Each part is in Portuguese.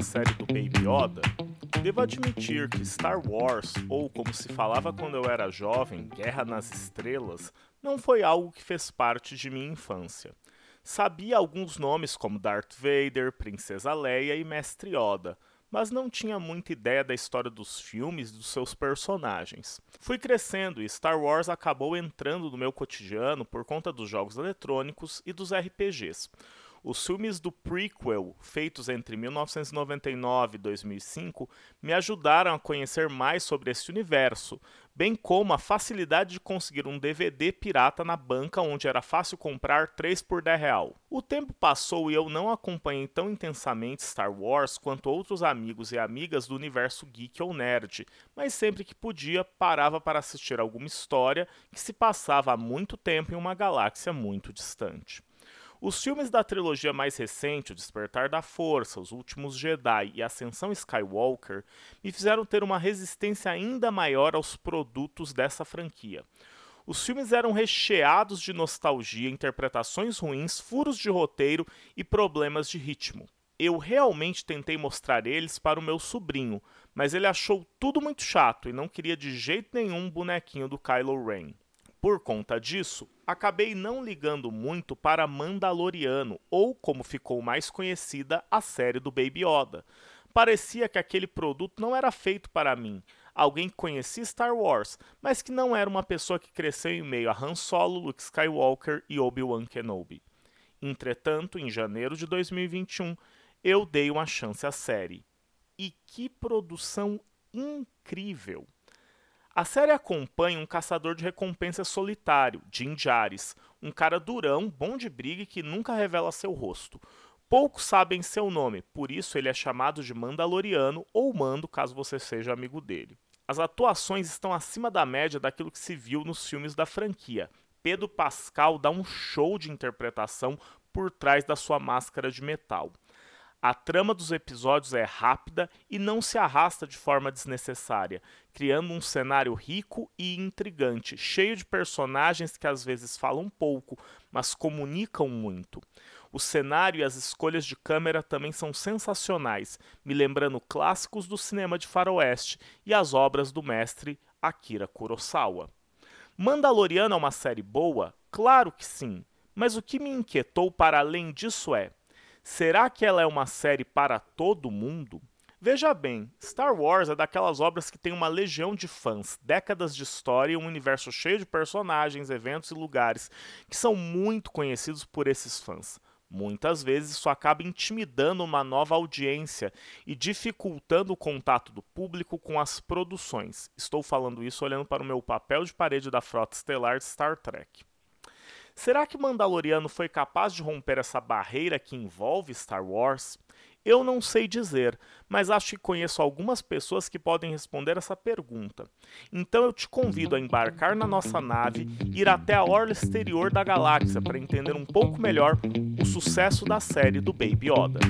a série do Baby Yoda? Devo admitir que Star Wars, ou como se falava quando eu era jovem, Guerra nas Estrelas, não foi algo que fez parte de minha infância. Sabia alguns nomes como Darth Vader, Princesa Leia e Mestre Yoda, mas não tinha muita ideia da história dos filmes e dos seus personagens. Fui crescendo e Star Wars acabou entrando no meu cotidiano por conta dos jogos eletrônicos e dos RPGs. Os filmes do prequel, feitos entre 1999 e 2005, me ajudaram a conhecer mais sobre esse universo, bem como a facilidade de conseguir um DVD pirata na banca onde era fácil comprar 3 por 10 real. O tempo passou e eu não acompanhei tão intensamente Star Wars quanto outros amigos e amigas do universo geek ou nerd, mas sempre que podia parava para assistir alguma história que se passava há muito tempo em uma galáxia muito distante. Os filmes da trilogia mais recente, O Despertar da Força, Os Últimos Jedi e Ascensão Skywalker, me fizeram ter uma resistência ainda maior aos produtos dessa franquia. Os filmes eram recheados de nostalgia, interpretações ruins, furos de roteiro e problemas de ritmo. Eu realmente tentei mostrar eles para o meu sobrinho, mas ele achou tudo muito chato e não queria de jeito nenhum um bonequinho do Kylo Ren. Por conta disso, acabei não ligando muito para Mandaloriano, ou como ficou mais conhecida, a série do Baby Yoda. Parecia que aquele produto não era feito para mim, alguém que conhecia Star Wars, mas que não era uma pessoa que cresceu em meio a Han Solo, Luke Skywalker e Obi-Wan Kenobi. Entretanto, em janeiro de 2021, eu dei uma chance à série. E que produção incrível! A série acompanha um caçador de recompensas solitário, Jim Jares, um cara durão, bom de briga e que nunca revela seu rosto. Poucos sabem seu nome, por isso ele é chamado de Mandaloriano ou Mando, caso você seja amigo dele. As atuações estão acima da média daquilo que se viu nos filmes da franquia. Pedro Pascal dá um show de interpretação por trás da sua máscara de metal. A trama dos episódios é rápida e não se arrasta de forma desnecessária, criando um cenário rico e intrigante, cheio de personagens que às vezes falam pouco, mas comunicam muito. O cenário e as escolhas de câmera também são sensacionais, me lembrando clássicos do cinema de faroeste e as obras do mestre Akira Kurosawa. Mandaloriano é uma série boa? Claro que sim, mas o que me inquietou para além disso é Será que ela é uma série para todo mundo? Veja bem, Star Wars é daquelas obras que tem uma legião de fãs, décadas de história e um universo cheio de personagens, eventos e lugares que são muito conhecidos por esses fãs. Muitas vezes isso acaba intimidando uma nova audiência e dificultando o contato do público com as produções. Estou falando isso olhando para o meu papel de parede da frota estelar de Star Trek. Será que Mandaloriano foi capaz de romper essa barreira que envolve Star Wars? Eu não sei dizer, mas acho que conheço algumas pessoas que podem responder essa pergunta. Então eu te convido a embarcar na nossa nave e ir até a orla exterior da galáxia para entender um pouco melhor o sucesso da série do Baby Yoda.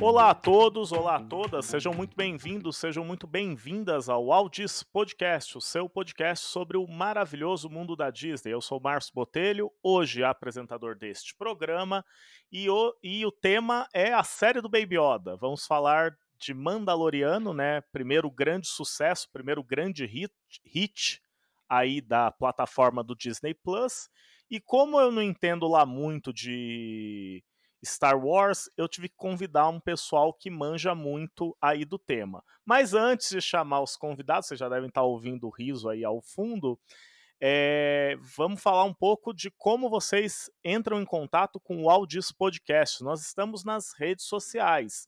Olá a todos, olá a todas, sejam muito bem-vindos, sejam muito bem-vindas ao Aldis Podcast, o seu podcast sobre o maravilhoso mundo da Disney. Eu sou Márcio Botelho, hoje apresentador deste programa, e o, e o tema é a série do Baby Yoda. Vamos falar de Mandaloriano, né? Primeiro grande sucesso, primeiro grande hit, hit aí da plataforma do Disney Plus. E como eu não entendo lá muito de Star Wars, eu tive que convidar um pessoal que manja muito aí do tema. Mas antes de chamar os convidados, vocês já devem estar ouvindo o riso aí ao fundo, é, vamos falar um pouco de como vocês entram em contato com o Aldis Podcast. Nós estamos nas redes sociais,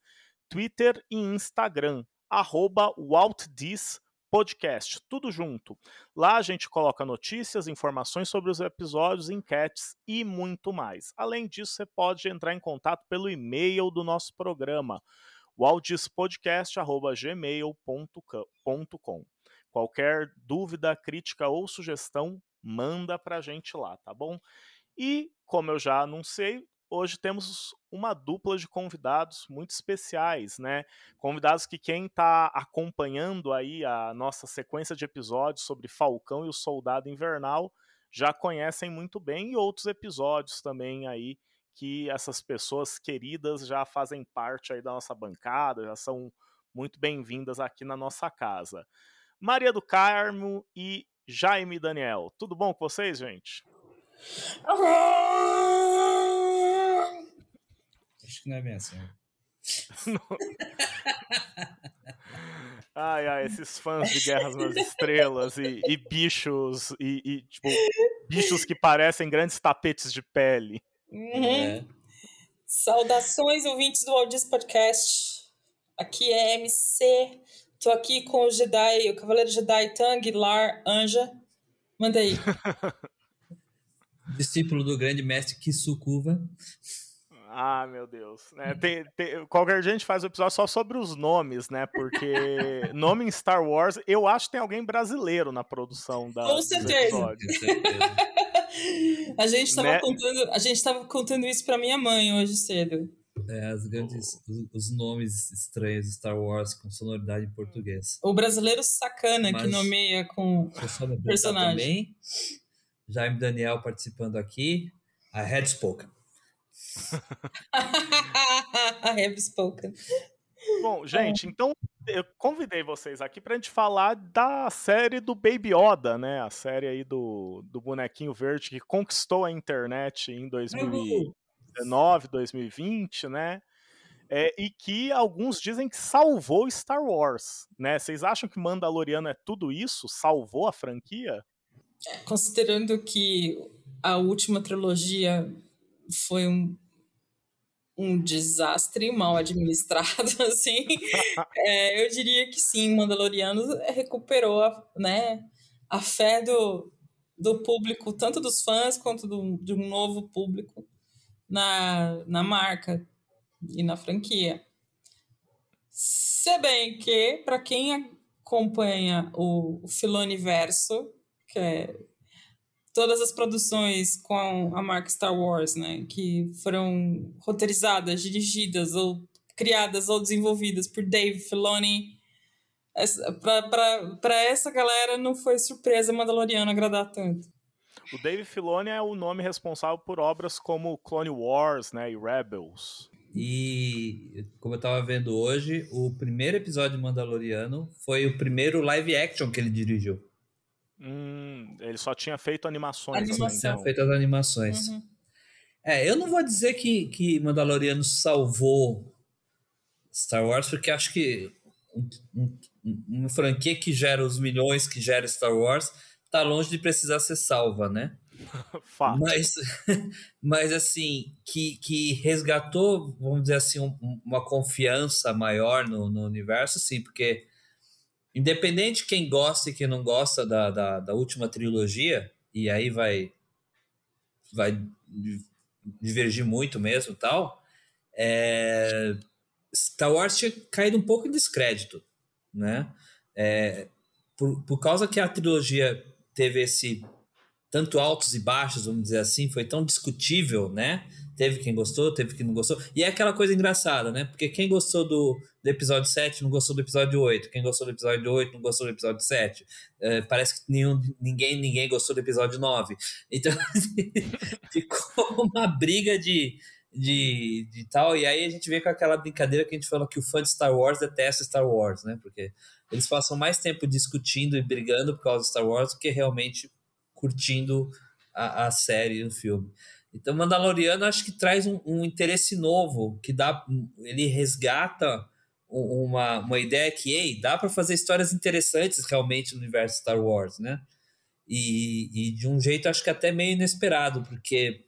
Twitter e Instagram, arroba WaltDis podcast, tudo junto. Lá a gente coloca notícias, informações sobre os episódios, enquetes e muito mais. Além disso, você pode entrar em contato pelo e-mail do nosso programa, waldispodcast.gmail.com. Qualquer dúvida, crítica ou sugestão, manda pra gente lá, tá bom? E, como eu já anunciei, hoje temos uma dupla de convidados muito especiais, né? Convidados que quem está acompanhando aí a nossa sequência de episódios sobre Falcão e o Soldado Invernal já conhecem muito bem e outros episódios também aí que essas pessoas queridas já fazem parte aí da nossa bancada, já são muito bem-vindas aqui na nossa casa. Maria do Carmo e Jaime Daniel. Tudo bom com vocês, gente? Acho que não é bem assim. ai, ai, esses fãs de Guerras nas Estrelas e, e bichos e, e, tipo, bichos que parecem grandes tapetes de pele. Uhum. É. Saudações, ouvintes do Aldis Podcast. Aqui é MC. Tô aqui com o Jedi, o Cavaleiro Jedi Tang Lar Anja. Manda aí. Discípulo do grande mestre Kisukuva. Ah, meu Deus. É, tem, tem, qualquer gente faz o um episódio só sobre os nomes, né? Porque nome em Star Wars, eu acho que tem alguém brasileiro na produção da, Com certeza. Com certeza. a gente estava né? contando, a gente tava contando isso para minha mãe hoje cedo. É, as grandes, os, os, nomes estranhos de Star Wars com sonoridade em português. O brasileiro sacana Mas, que nomeia com personagem. Também, Jaime Daniel participando aqui, a Red Spoken. A Have Spoken. Bom, gente, então eu convidei vocês aqui pra gente falar da série do Baby Yoda, né? A série aí do, do bonequinho verde que conquistou a internet em 2019, 2020, né? É, e que alguns dizem que salvou Star Wars, né? Vocês acham que Mandaloriano é tudo isso? Salvou a franquia? Considerando que a última trilogia foi um um desastre mal administrado, assim, é, eu diria que sim, Mandaloriano recuperou a, né, a fé do, do público, tanto dos fãs quanto do, de um novo público na, na marca e na franquia. Se bem que, para quem acompanha o, o Filoniverso, que é todas as produções com a marca Star Wars, né, que foram roteirizadas, dirigidas ou criadas ou desenvolvidas por Dave Filoni, para essa galera não foi surpresa Mandaloriano agradar tanto. O Dave Filoni é o nome responsável por obras como Clone Wars, né, e Rebels. E como eu estava vendo hoje, o primeiro episódio de Mandaloriano foi o primeiro live action que ele dirigiu. Hum, ele só tinha feito animações. Animação. Então. feito as animações. Uhum. É, eu não vou dizer que, que Mandaloriano salvou Star Wars, porque acho que um, um, uma franquia que gera os milhões que gera Star Wars tá longe de precisar ser salva, né? Fato. Mas, mas assim, que, que resgatou, vamos dizer assim, um, uma confiança maior no, no universo, sim, porque independente de quem gosta e quem não gosta da, da, da, última trilogia, e aí vai, vai divergir muito mesmo tal, é, Star Wars tinha caído um pouco em descrédito, né? É, por, por causa que a trilogia teve esse tanto altos e baixos, vamos dizer assim, foi tão discutível, né? Teve quem gostou, teve quem não gostou. E é aquela coisa engraçada, né? Porque quem gostou do, do episódio 7 não gostou do episódio 8. Quem gostou do episódio 8 não gostou do episódio 7. É, parece que nenhum, ninguém, ninguém gostou do episódio 9. Então, ficou uma briga de, de, de tal. E aí a gente vê com aquela brincadeira que a gente fala que o fã de Star Wars detesta Star Wars, né? Porque eles passam mais tempo discutindo e brigando por causa de Star Wars do que realmente curtindo a, a série, o filme. Então, Mandaloriano acho que traz um, um, interesse novo, que dá, ele resgata uma, uma ideia que, ei, dá para fazer histórias interessantes realmente no universo Star Wars, né? E, e de um jeito acho que até meio inesperado, porque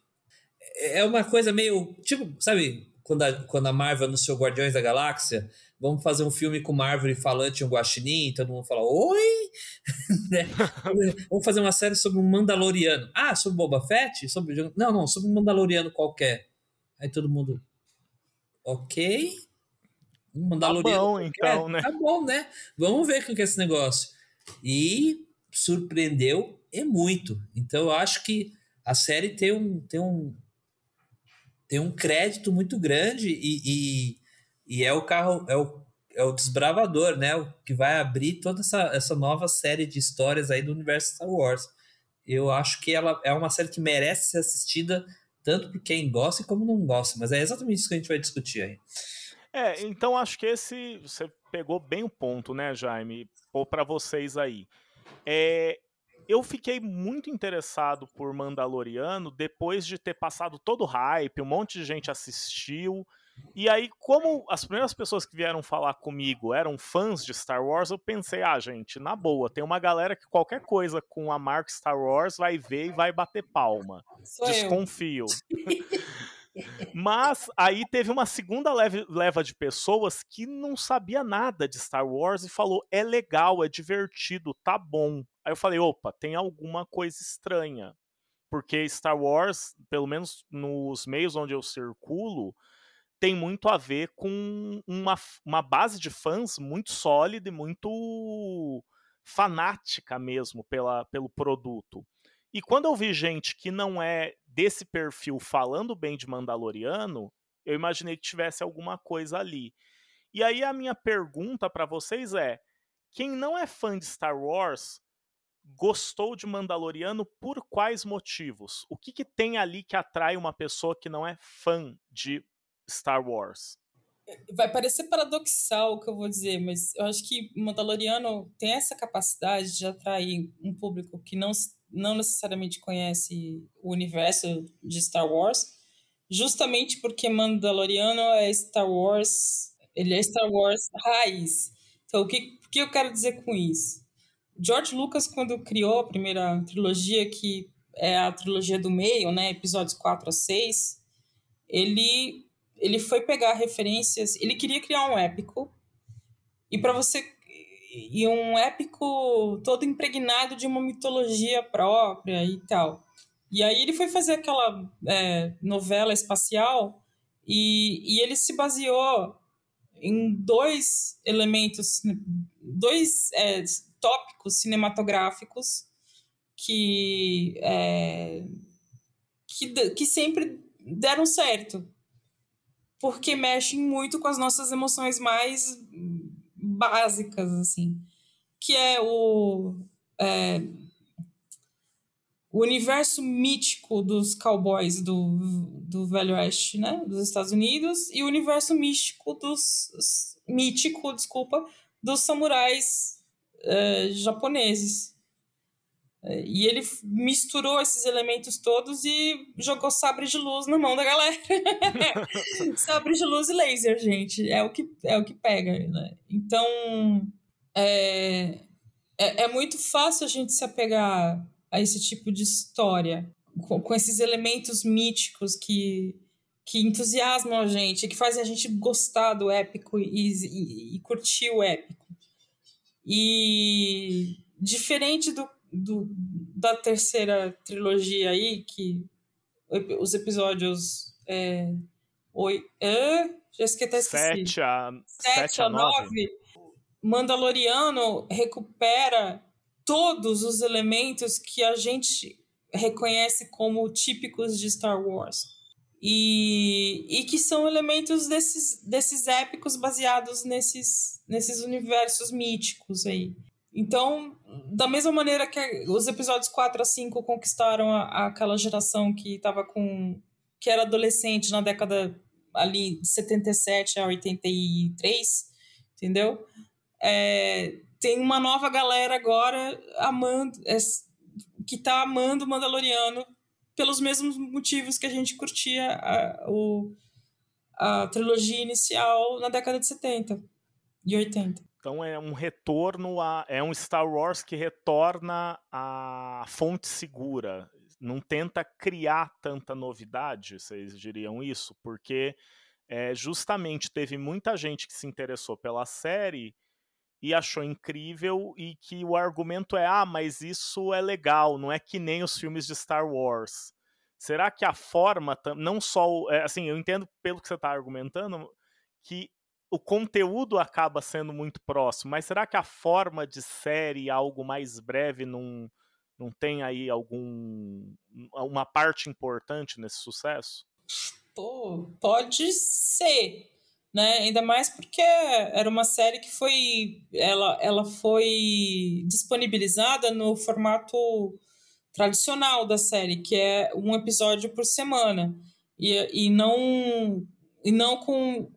é uma coisa meio, tipo, sabe, quando a, quando a Marvel anunciou Guardiões da Galáxia, vamos fazer um filme com uma árvore falante e um guaxinim, todo mundo fala, oi! Né? vamos fazer uma série sobre um Mandaloriano. Ah, sobre Boba Fett? Sobre... Não, não, sobre um Mandaloriano qualquer. Aí todo mundo, ok? Um Mandaloriano tá bom, qualquer. então, né? Tá bom, né? Vamos ver com que é esse negócio. E surpreendeu e muito. Então eu acho que a série tem um, tem um, tem um crédito muito grande e, e, e é o carro, é o, é o desbravador, né? O que vai abrir toda essa, essa nova série de histórias aí do universo Star Wars. eu acho que ela é uma série que merece ser assistida tanto por quem gosta como não gosta. Mas é exatamente isso que a gente vai discutir aí. É, então acho que esse você pegou bem o ponto, né, Jaime? Ou para vocês aí. É, eu fiquei muito interessado por Mandaloriano depois de ter passado todo o hype, um monte de gente assistiu. E aí, como as primeiras pessoas que vieram falar comigo eram fãs de Star Wars, eu pensei, ah, gente, na boa, tem uma galera que qualquer coisa com a marca Star Wars vai ver e vai bater palma. Sou Desconfio. Mas aí teve uma segunda leva de pessoas que não sabia nada de Star Wars e falou: é legal, é divertido, tá bom. Aí eu falei: opa, tem alguma coisa estranha. Porque Star Wars, pelo menos nos meios onde eu circulo, tem muito a ver com uma, uma base de fãs muito sólida e muito fanática mesmo pela, pelo produto. E quando eu vi gente que não é desse perfil falando bem de Mandaloriano, eu imaginei que tivesse alguma coisa ali. E aí a minha pergunta para vocês é: quem não é fã de Star Wars gostou de Mandaloriano por quais motivos? O que, que tem ali que atrai uma pessoa que não é fã de Star Wars? Vai parecer paradoxal o que eu vou dizer, mas eu acho que Mandaloriano tem essa capacidade de atrair um público que não não necessariamente conhece o universo de Star Wars, justamente porque Mandaloriano é Star Wars, ele é Star Wars raiz. Então, o que, o que eu quero dizer com isso? George Lucas, quando criou a primeira trilogia, que é a trilogia do meio, né, episódios 4 a 6, ele, ele foi pegar referências, ele queria criar um épico, e para você e um épico todo impregnado de uma mitologia própria e tal. E aí ele foi fazer aquela é, novela espacial e, e ele se baseou em dois elementos, dois é, tópicos cinematográficos que, é, que, que sempre deram certo. Porque mexem muito com as nossas emoções mais básicas, assim, que é o, é, o universo mítico dos cowboys do, do Velho Oeste, né, dos Estados Unidos, e o universo místico dos mítico, desculpa, dos samurais é, japoneses. É, e ele misturou esses elementos todos e jogou sabre de luz na mão da galera. sabre de luz e laser, gente. É o que, é o que pega, né? Então, é, é, é muito fácil a gente se apegar a esse tipo de história, com, com esses elementos míticos que, que entusiasmam a gente, que fazem a gente gostar do épico e, e, e curtir o épico. E diferente do do, da terceira trilogia aí, que os episódios. É, oi, é, já esqueci. Sete a, sete, sete a nove. nove. Mandaloriano recupera todos os elementos que a gente reconhece como típicos de Star Wars. E, e que são elementos desses, desses épicos baseados nesses, nesses universos míticos aí. Então, da mesma maneira que os episódios 4 a 5 conquistaram a, aquela geração que estava com. que era adolescente na década ali de 77 a 83, entendeu? É, tem uma nova galera agora amando, é, que está amando o Mandaloriano pelos mesmos motivos que a gente curtia a, o, a trilogia inicial na década de 70 e 80. Então é um retorno a. É um Star Wars que retorna à fonte segura. Não tenta criar tanta novidade, vocês diriam isso? Porque é, justamente teve muita gente que se interessou pela série e achou incrível e que o argumento é ah, mas isso é legal, não é que nem os filmes de Star Wars. Será que a forma, não só, é, assim, eu entendo pelo que você está argumentando, que o conteúdo acaba sendo muito próximo, mas será que a forma de série, algo mais breve, não, não tem aí algum uma parte importante nesse sucesso? Pô, pode ser, né? Ainda mais porque era uma série que foi ela, ela foi disponibilizada no formato tradicional da série, que é um episódio por semana. E, e não e não com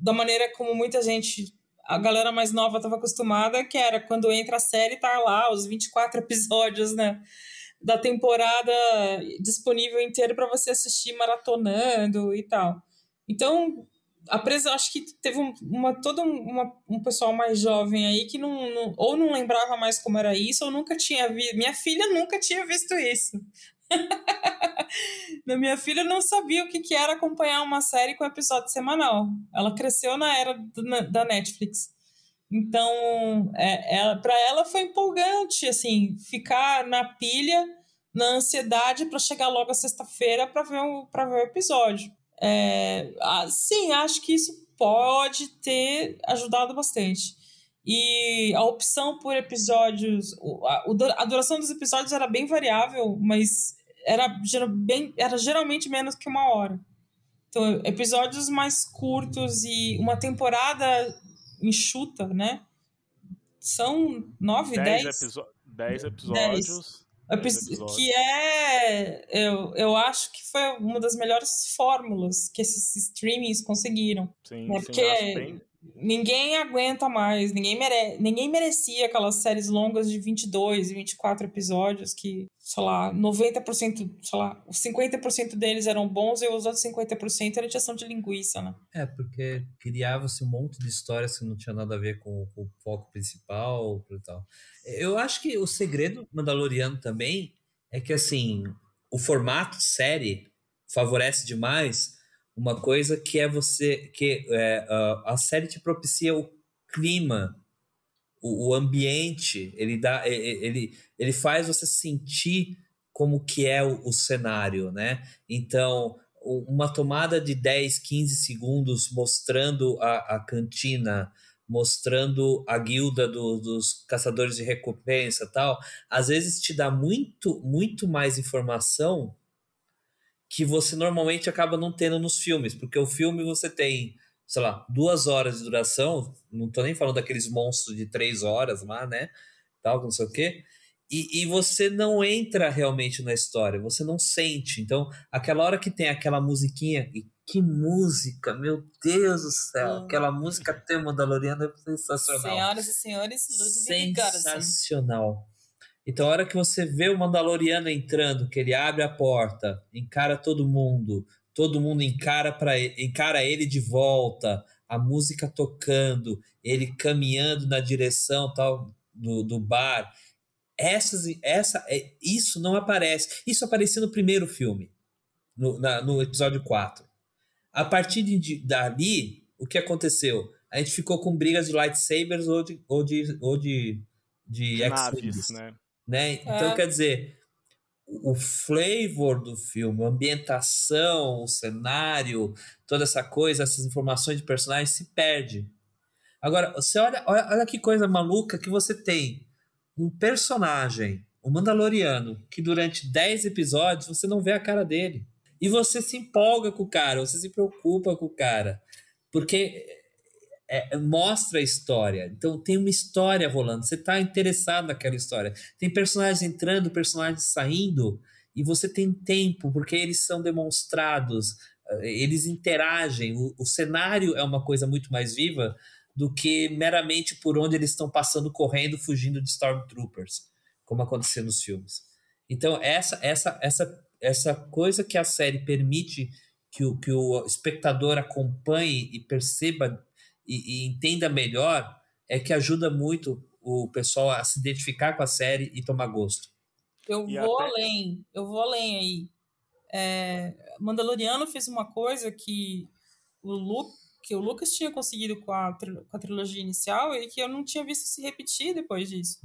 da maneira como muita gente a galera mais nova estava acostumada, que era quando entra a série, tá lá os 24 episódios, né? Da temporada disponível inteiro para você assistir maratonando e tal. Então, a presa, acho que teve uma, todo uma, um pessoal mais jovem aí que não, não, ou não lembrava mais como era isso, ou nunca tinha visto. Minha filha nunca tinha visto isso. minha filha não sabia o que, era acompanhar uma série com episódio semanal. Ela cresceu na era do, na, da Netflix. Então, é, é, para ela foi empolgante, assim, ficar na pilha, na ansiedade para chegar logo a sexta-feira para ver, o, ver o episódio. É, sim, acho que isso pode ter ajudado bastante. E a opção por episódios, a duração dos episódios era bem variável, mas era, bem, era geralmente menos que uma hora. Então, episódios mais curtos e uma temporada enxuta, né? São nove, dez? Dez, dez episódios. Dez. Que é. Eu, eu acho que foi uma das melhores fórmulas que esses streamings conseguiram. Sim, né? sim, Porque bem ninguém aguenta mais, ninguém, mere... ninguém merecia aquelas séries longas de 22 e 24 episódios que, sei lá, 90%, sei lá, os 50% deles eram bons e os outros 50% era injeção de linguiça, né? É, porque criava-se um monte de histórias que não tinha nada a ver com, com o foco principal e tal. Eu acho que o segredo Mandaloriano também é que, assim, o formato série favorece demais uma coisa que é você que é, a, série te propicia o clima o, o, ambiente ele dá ele, ele faz você sentir como que é o, o cenário né? Então uma tomada de 10, 15 segundos mostrando a, a cantina, mostrando a guilda do, dos caçadores de recompensa tal, às vezes te dá muito, muito mais informação que você normalmente acaba não tendo nos filmes, porque o filme você tem, sei lá, duas horas de duração, não tô nem falando daqueles monstros de três horas lá, né? Tal, não sei o quê. E, e você não entra realmente na história, você não sente. Então, aquela hora que tem aquela musiquinha, e que música, meu Deus do céu, hum. aquela música tema da Loriana é sensacional. Senhoras e senhores, Ludwig Sensacional. Então, a hora que você vê o Mandaloriano entrando, que ele abre a porta, encara todo mundo, todo mundo encara, pra, encara ele de volta, a música tocando, ele caminhando na direção tal do, do bar. Essas, essa, é, isso não aparece. Isso aparecia no primeiro filme, no, na, no episódio 4. A partir de, dali, o que aconteceu? A gente ficou com brigas de lightsabers ou de, ou de, ou de, de, de Naves, né? Né? Então, é. quer dizer, o flavor do filme, a ambientação, o cenário, toda essa coisa, essas informações de personagens se perde. Agora, você olha, olha, olha que coisa maluca que você tem um personagem, o um Mandaloriano, que durante 10 episódios você não vê a cara dele. E você se empolga com o cara, você se preocupa com o cara. Porque é, mostra a história. Então tem uma história rolando. Você está interessado naquela história. Tem personagens entrando, personagens saindo, e você tem tempo, porque eles são demonstrados, eh, eles interagem. O, o cenário é uma coisa muito mais viva do que meramente por onde eles estão passando, correndo, fugindo de Stormtroopers, como acontecia nos filmes. Então, essa, essa, essa, essa coisa que a série permite que o, que o espectador acompanhe e perceba e, e entenda melhor, é que ajuda muito o pessoal a se identificar com a série e tomar gosto. Eu e vou até... além, eu vou além aí. É, Mandaloriano fez uma coisa que o, Lu, que o Lucas tinha conseguido com a, com a trilogia inicial e que eu não tinha visto se repetir depois disso.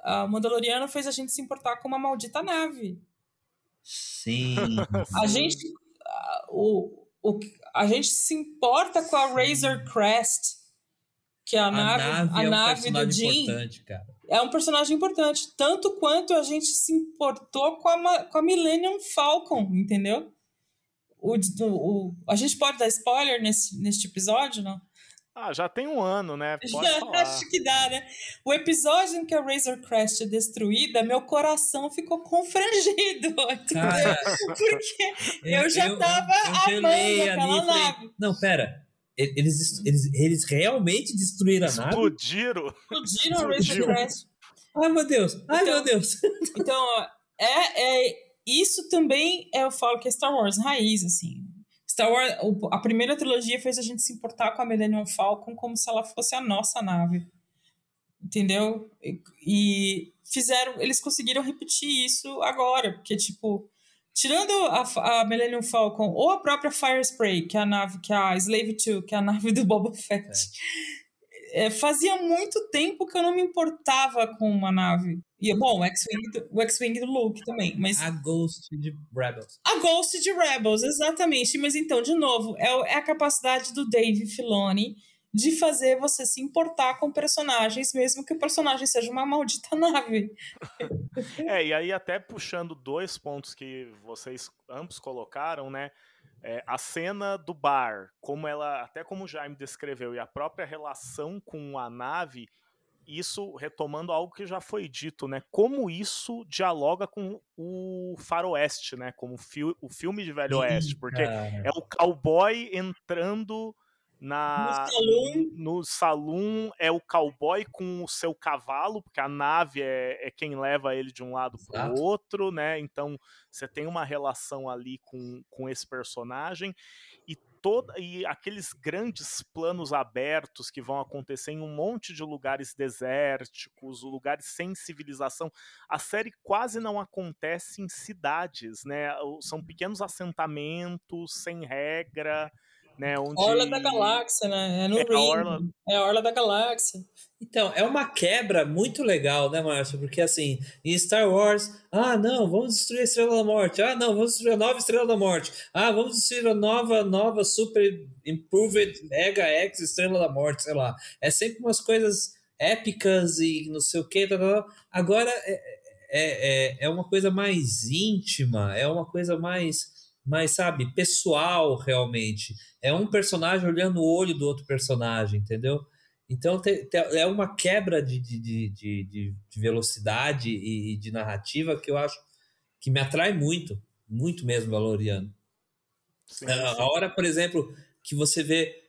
A Mandaloriano fez a gente se importar com uma maldita nave. Sim. a gente. O, o, a gente se importa com a Razor Crest, que é a, a nave, nave, a é nave um do Jim. Cara. É um personagem importante, tanto quanto a gente se importou com a, com a Millennium Falcon, entendeu? O, o, o, a gente pode dar spoiler nesse, neste episódio, não? Ah, já tem um ano, né? Pode já, falar. acho que dá, né? O episódio em que a Razor Crest é destruída, meu coração ficou confrangido? Porque eu, eu já eu, tava eu, amando aquela nave. Não, pera. Eles, eles, eles realmente destruíram a nave? Explodiram. Explodiram a Razor Crest. Ai, meu Deus. Ai, então, meu Deus. Então, é, é, isso também é, eu falo que é Star Wars raiz, assim. Star Wars, a primeira trilogia fez a gente se importar com a Millennium Falcon como se ela fosse a nossa nave. Entendeu? E, fizeram, eles conseguiram repetir isso agora, porque tipo, tirando a, a Millennium Falcon ou a própria Fire Spray, que é a nave, que é a Slave 2, que é a nave do Boba Fett. É é, fazia muito tempo que eu não me importava com uma nave. E, bom, o X-Wing o X-Wing do Luke também, mas... A Ghost de Rebels. A Ghost de Rebels, exatamente. Mas então, de novo, é, é a capacidade do Dave Filoni de fazer você se importar com personagens, mesmo que o personagem seja uma maldita nave. é, e aí até puxando dois pontos que vocês ambos colocaram, né? É, a cena do bar, como ela, até como o Jaime descreveu, e a própria relação com a nave, isso retomando algo que já foi dito, né? Como isso dialoga com o faroeste, né? Como o, fi o filme de Velho Oeste, porque é o cowboy entrando na, no, salão. é o cowboy com o seu cavalo, porque a nave é, é quem leva ele de um lado para o outro, né? Então você tem uma relação ali com, com esse personagem e toda e aqueles grandes planos abertos que vão acontecer em um monte de lugares desérticos, lugares sem civilização. A série quase não acontece em cidades, né? São pequenos assentamentos sem regra né? Onde... Orla da Galáxia, né? É no é Ring. A Orla... É a Orla da Galáxia. Então, é uma quebra muito legal, né, Márcio? Porque, assim, em Star Wars, ah, não, vamos destruir a Estrela da Morte. Ah, não, vamos destruir a nova Estrela da Morte. Ah, vamos destruir a nova, nova Super Improved Mega X Estrela da Morte, sei lá. É sempre umas coisas épicas e não sei o que. Agora é, é, é, é uma coisa mais íntima, é uma coisa mais mais, sabe, pessoal realmente. É um personagem olhando o olho do outro personagem, entendeu? Então te, te, é uma quebra de, de, de, de, de velocidade e de narrativa que eu acho que me atrai muito, muito mesmo, Valoriano. Sim, sim. A hora, por exemplo, que você vê.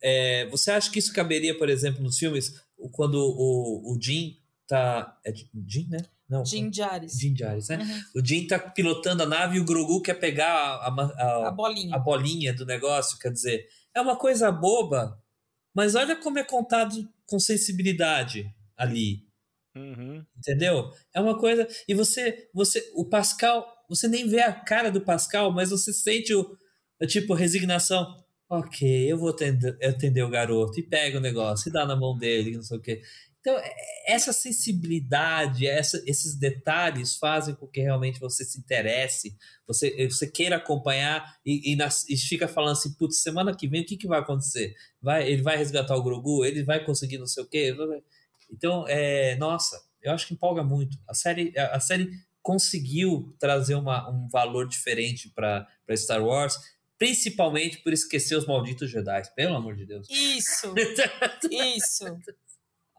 É, você acha que isso caberia, por exemplo, nos filmes, quando o, o Jim tá. É Jim, né? Não, Jim Jares. Jim Jares, né? Uhum. O Jim tá pilotando a nave e o Grogu quer pegar a, a, a, bolinha. a bolinha do negócio. Quer dizer, é uma coisa boba, mas olha como é contado com sensibilidade ali. Uhum. Entendeu? É uma coisa. E você, você, o Pascal, você nem vê a cara do Pascal, mas você sente o, o tipo resignação. Ok, eu vou atender, atender o garoto e pega o negócio e dá na mão dele, não sei o quê. Então, é, essa sensibilidade, essa, esses detalhes fazem com que realmente você se interesse, você, você queira acompanhar e, e, nas, e fica falando assim, putz, semana que vem o que, que vai acontecer? Vai, ele vai resgatar o Grogu? Ele vai conseguir não sei o quê? Então, é, nossa, eu acho que empolga muito. A série, a, a série conseguiu trazer uma, um valor diferente para Star Wars, principalmente por esquecer os malditos Jedi, pelo amor de Deus. Isso, isso.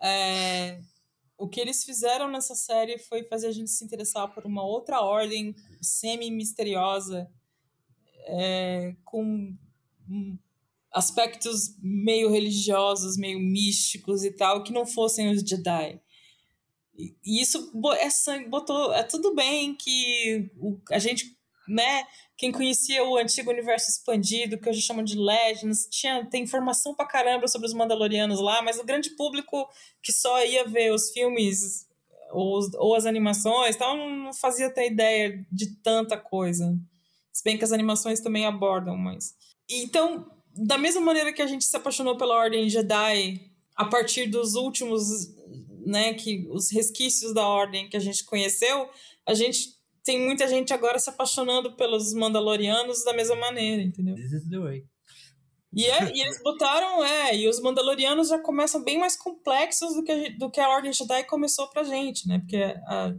É, o que eles fizeram nessa série foi fazer a gente se interessar por uma outra ordem semi-misteriosa, é, com aspectos meio religiosos, meio místicos e tal, que não fossem os Jedi. E isso é, botou. É tudo bem que a gente né? Quem conhecia o antigo universo expandido, que hoje chamam de Legends, tinha, tem informação pra caramba sobre os Mandalorianos lá, mas o grande público que só ia ver os filmes ou, ou as animações, então não fazia até ideia de tanta coisa. Se bem que as animações também abordam, mas. Então, da mesma maneira que a gente se apaixonou pela Ordem Jedi a partir dos últimos, né, que os resquícios da Ordem que a gente conheceu, a gente tem muita gente agora se apaixonando pelos Mandalorianos da mesma maneira, entendeu? This is the way. E, é, e eles botaram, é, e os Mandalorianos já começam bem mais complexos do que a, do que a Ordem Jedi começou pra gente, né? Porque a,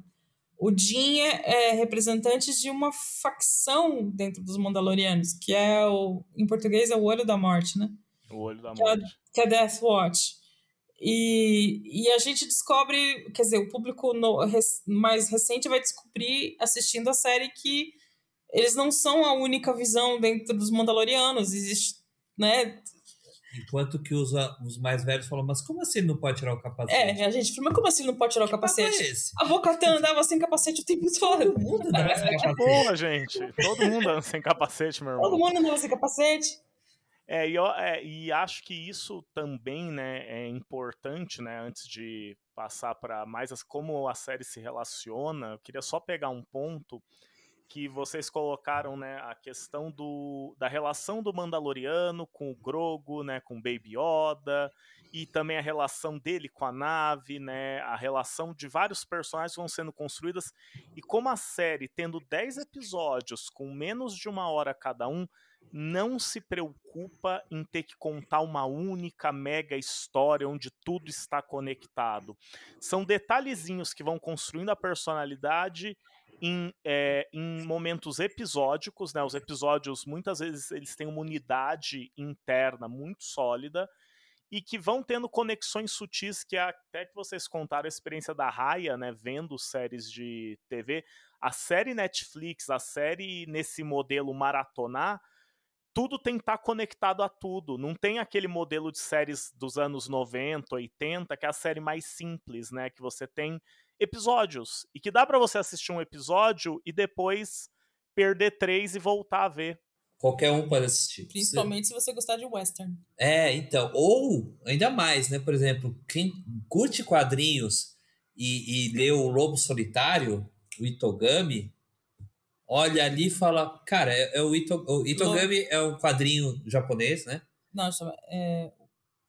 o Din é, é, representante de uma facção dentro dos Mandalorianos, que é o, em português, é o Olho da Morte, né? O olho da que é, morte. que é Death Watch. E, e a gente descobre, quer dizer, o público no, res, mais recente vai descobrir, assistindo a série, que eles não são a única visão dentro dos Mandalorianos. Existe, né? Enquanto que os, os mais velhos falam, mas como assim não pode tirar o capacete? É, a gente fala, mas como assim não pode tirar o Que papo capacete? é esse? A Bocatã andava sem capacete o tempo todo. Todo mundo dá sem capacete. Boa, gente. Todo mundo anda sem capacete, meu irmão. Todo mundo andava sem capacete. É e, eu- é, e acho que isso também né, é importante, né? Antes de passar para mais as, como a série se relaciona, eu queria só pegar um ponto que vocês colocaram, né? A questão do, da relação do Mandaloriano com o Grogu, né? Com Baby Yoda, e também a relação dele com a nave, né? A relação de vários personagens vão sendo construídas. E como a série, tendo 10 episódios com menos de uma hora cada um, não se preocupa em ter que contar uma única mega história onde tudo está conectado. São detalhezinhos que vão construindo a personalidade em, é, em momentos episódicos, né? Os episódios muitas vezes eles têm uma unidade interna muito sólida e que vão tendo conexões sutis que até que vocês contaram a experiência da Raya, né, vendo séries de TV, a série Netflix, a série nesse modelo maratonar, tudo tem que estar conectado a tudo. Não tem aquele modelo de séries dos anos 90, 80, que é a série mais simples, né? Que você tem episódios. E que dá para você assistir um episódio e depois perder três e voltar a ver. Qualquer um pode assistir. Principalmente se você gostar de western. É, então, ou ainda mais, né? Por exemplo, quem curte quadrinhos e, e lê o Lobo Solitário, o Itogami, olha ali e fala, cara, é, é o, Ito, o Itogami é um quadrinho japonês, né? Não, chama. É,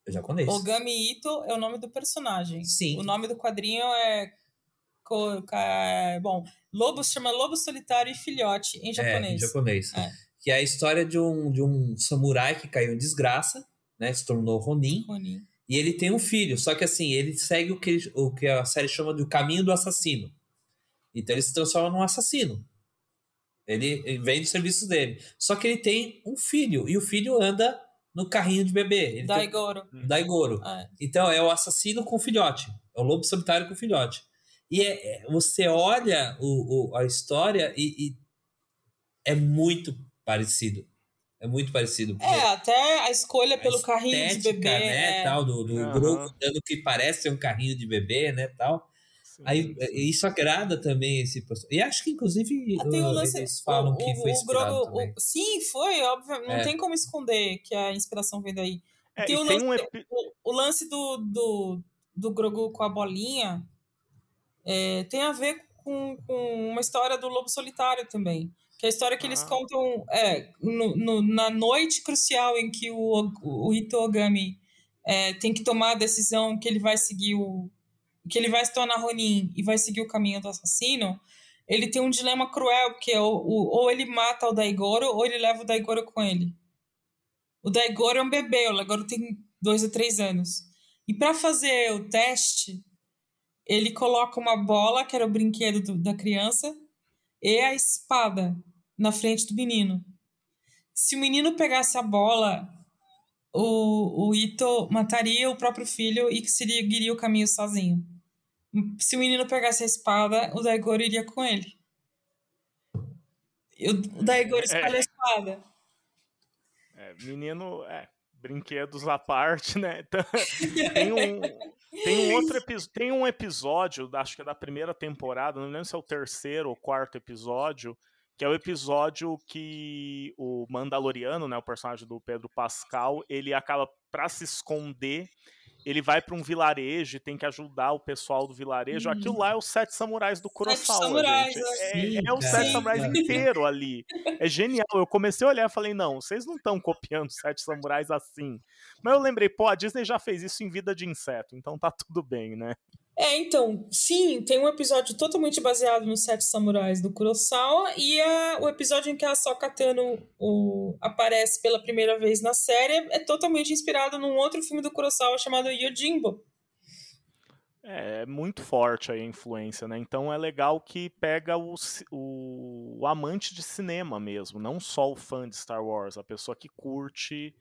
É japonês. Ogami Ito é o nome do personagem. Sim. O nome do quadrinho é. ca- Bom, Lobo se chama Lobo Solitário e Filhote em É, em japonês. japonês. É. Que é a história de um, de um samurai que caiu em desgraça, né? Se tornou Ronin. Ronin. E ele tem um filho, só que assim, ele segue o que, o que a série chama de o caminho do assassino. Então ele se transforma num assassino. Ele, ele vem do serviço dele. Só que ele tem um filho, e o filho anda no carrinho de bebê. Ele tem- Daigoro. Daigoro. É. Então é o assassino com filhote. É o lobo solitário com filhote. E é- é- você olha o, o- a história e, e é muito parecido. É muito parecido. É, até a escolha A pelo carrinho de estética, bebê. né, é. tal, do, do Aham. Grogu dando que parece ser um carrinho de bebê, né, tal. Aí isso agrada também esse person- E acho que inclusive Ah, tem o uh, lance- eles falam o- que o- foi o Grogu- sim, foi, óbvio. Não É. tem como esconder que a inspiração vem daí. É, tem o tem lance, um epi- o, o lance do, do, do Grogu com a bolinha é, tem a ver com, com uma história do Lobo Solitário também. Que é a história que eles Ah. contam é, no, no- na noite crucial em que o, o Ito Ogami é, tem que tomar a decisão que ele vai seguir o. que ele vai se tornar Ronin e vai seguir o caminho do assassino. Ele tem um dilema cruel, porque é o, ou ele mata o Daigoro ou ele leva o Daigoro com ele. O Daigoro é um bebê, o Daigoro tem dois ou três anos. E para fazer o teste, ele coloca uma bola, que era o brinquedo do- da criança, e a espada na frente do menino. Se o menino pegasse a bola, o, o Ito mataria o próprio filho e seguiria o caminho sozinho. Se o menino pegasse a espada, o Daigoro iria com ele. E o, Daigoro escolhe a espada. É, menino, é, brinquedos à parte, né? Então, tem um, tem um outro episódio, tem um episódio, acho que é da primeira temporada, não lembro se é o terceiro ou quarto episódio, que é o episódio que o Mandaloriano, né, o personagem do Pedro Pascal, ele acaba para se esconder, ele vai para um vilarejo e tem que ajudar o pessoal do vilarejo. Hum. Aquilo lá é os Sete Samurais do Kurosawa, Samurais, gente. é. É, Sim, é os cara. Sete Samurais Sim. inteiro ali. É genial. Eu comecei a olhar e falei, não, vocês não estão copiando Sete Samurais assim. Mas eu lembrei, pô, a Disney já fez isso em Vida de Inseto, então tá tudo bem, né? É, então, sim, tem um episódio totalmente baseado nos Sete Samurais do Kurosawa e a, o episódio em que a Ahsoka Tano o, aparece pela primeira vez na série é totalmente inspirado num outro filme do Kurosawa chamado Yojimbo. É, é muito forte a influência, né? Então é legal que pega o, o, o amante de cinema mesmo, não só o fã de Star Wars, a pessoa que curte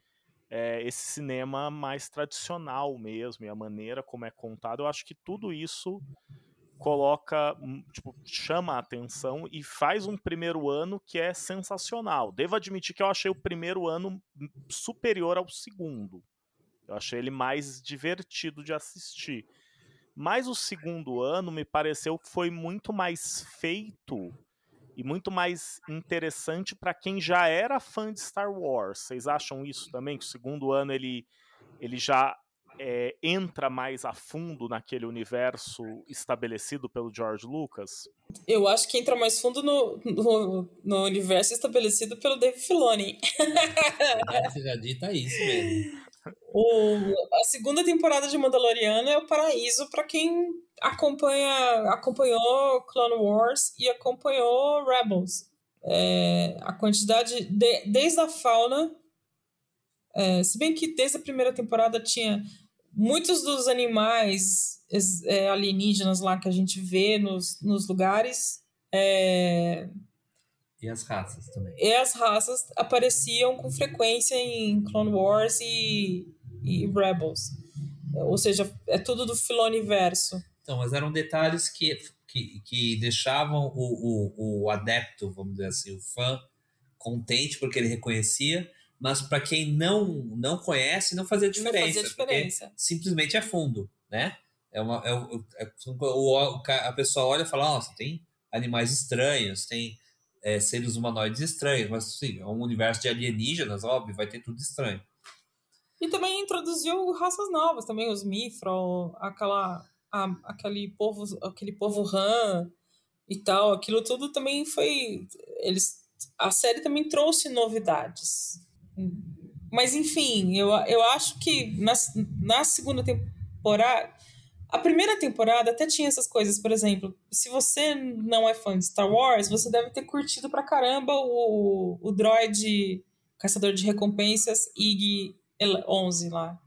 é, esse cinema mais tradicional mesmo, e a maneira como é contado, eu acho que tudo isso coloca, tipo, chama a atenção e faz um primeiro ano que é sensacional. Devo admitir que eu achei o primeiro ano superior ao segundo. Eu achei ele mais divertido de assistir. Mas o segundo ano me pareceu que foi muito mais feito e muito mais interessante para quem já era fã de Star Wars. Vocês acham isso também? Que o segundo ano ele, ele já é, entra mais a fundo naquele universo estabelecido pelo George Lucas? Eu acho que entra mais fundo no, no, no universo estabelecido pelo Dave Filoni. ah, você já dita isso mesmo. O, a segunda temporada de Mandaloriano é o paraíso para quem acompanha, acompanhou Clone Wars e acompanhou Rebels. É, a quantidade, de, desde a fauna, é, se bem que desde a primeira temporada tinha muitos dos animais é, alienígenas lá que a gente vê nos, nos lugares. É, e as raças também. E as raças apareciam com frequência em Clone Wars e, e Rebels. Ou seja, é tudo do Filoniverso. Então, mas eram detalhes que, que, que deixavam o, o, o adepto, vamos dizer assim, o fã, contente porque ele reconhecia, mas para quem não não conhece, não fazia diferença. Não fazia diferença. simplesmente é fundo, né? É uma, é, é, o, a pessoa olha e fala, nossa, tem animais estranhos, tem é, seres humanoides estranhos, mas sim, é um universo de alienígenas, óbvio, vai ter tudo estranho. E também introduziu raças novas, também os Mifro, aquela, a, aquele povo, aquele povo Han e tal, aquilo tudo também foi, eles, a série também trouxe novidades. Mas enfim, eu, eu acho que na, na segunda temporada a primeira temporada até tinha essas coisas, por exemplo, se você não é fã de Star Wars, você deve ter curtido pra caramba o, o droid caçador de recompensas IG-11 lá.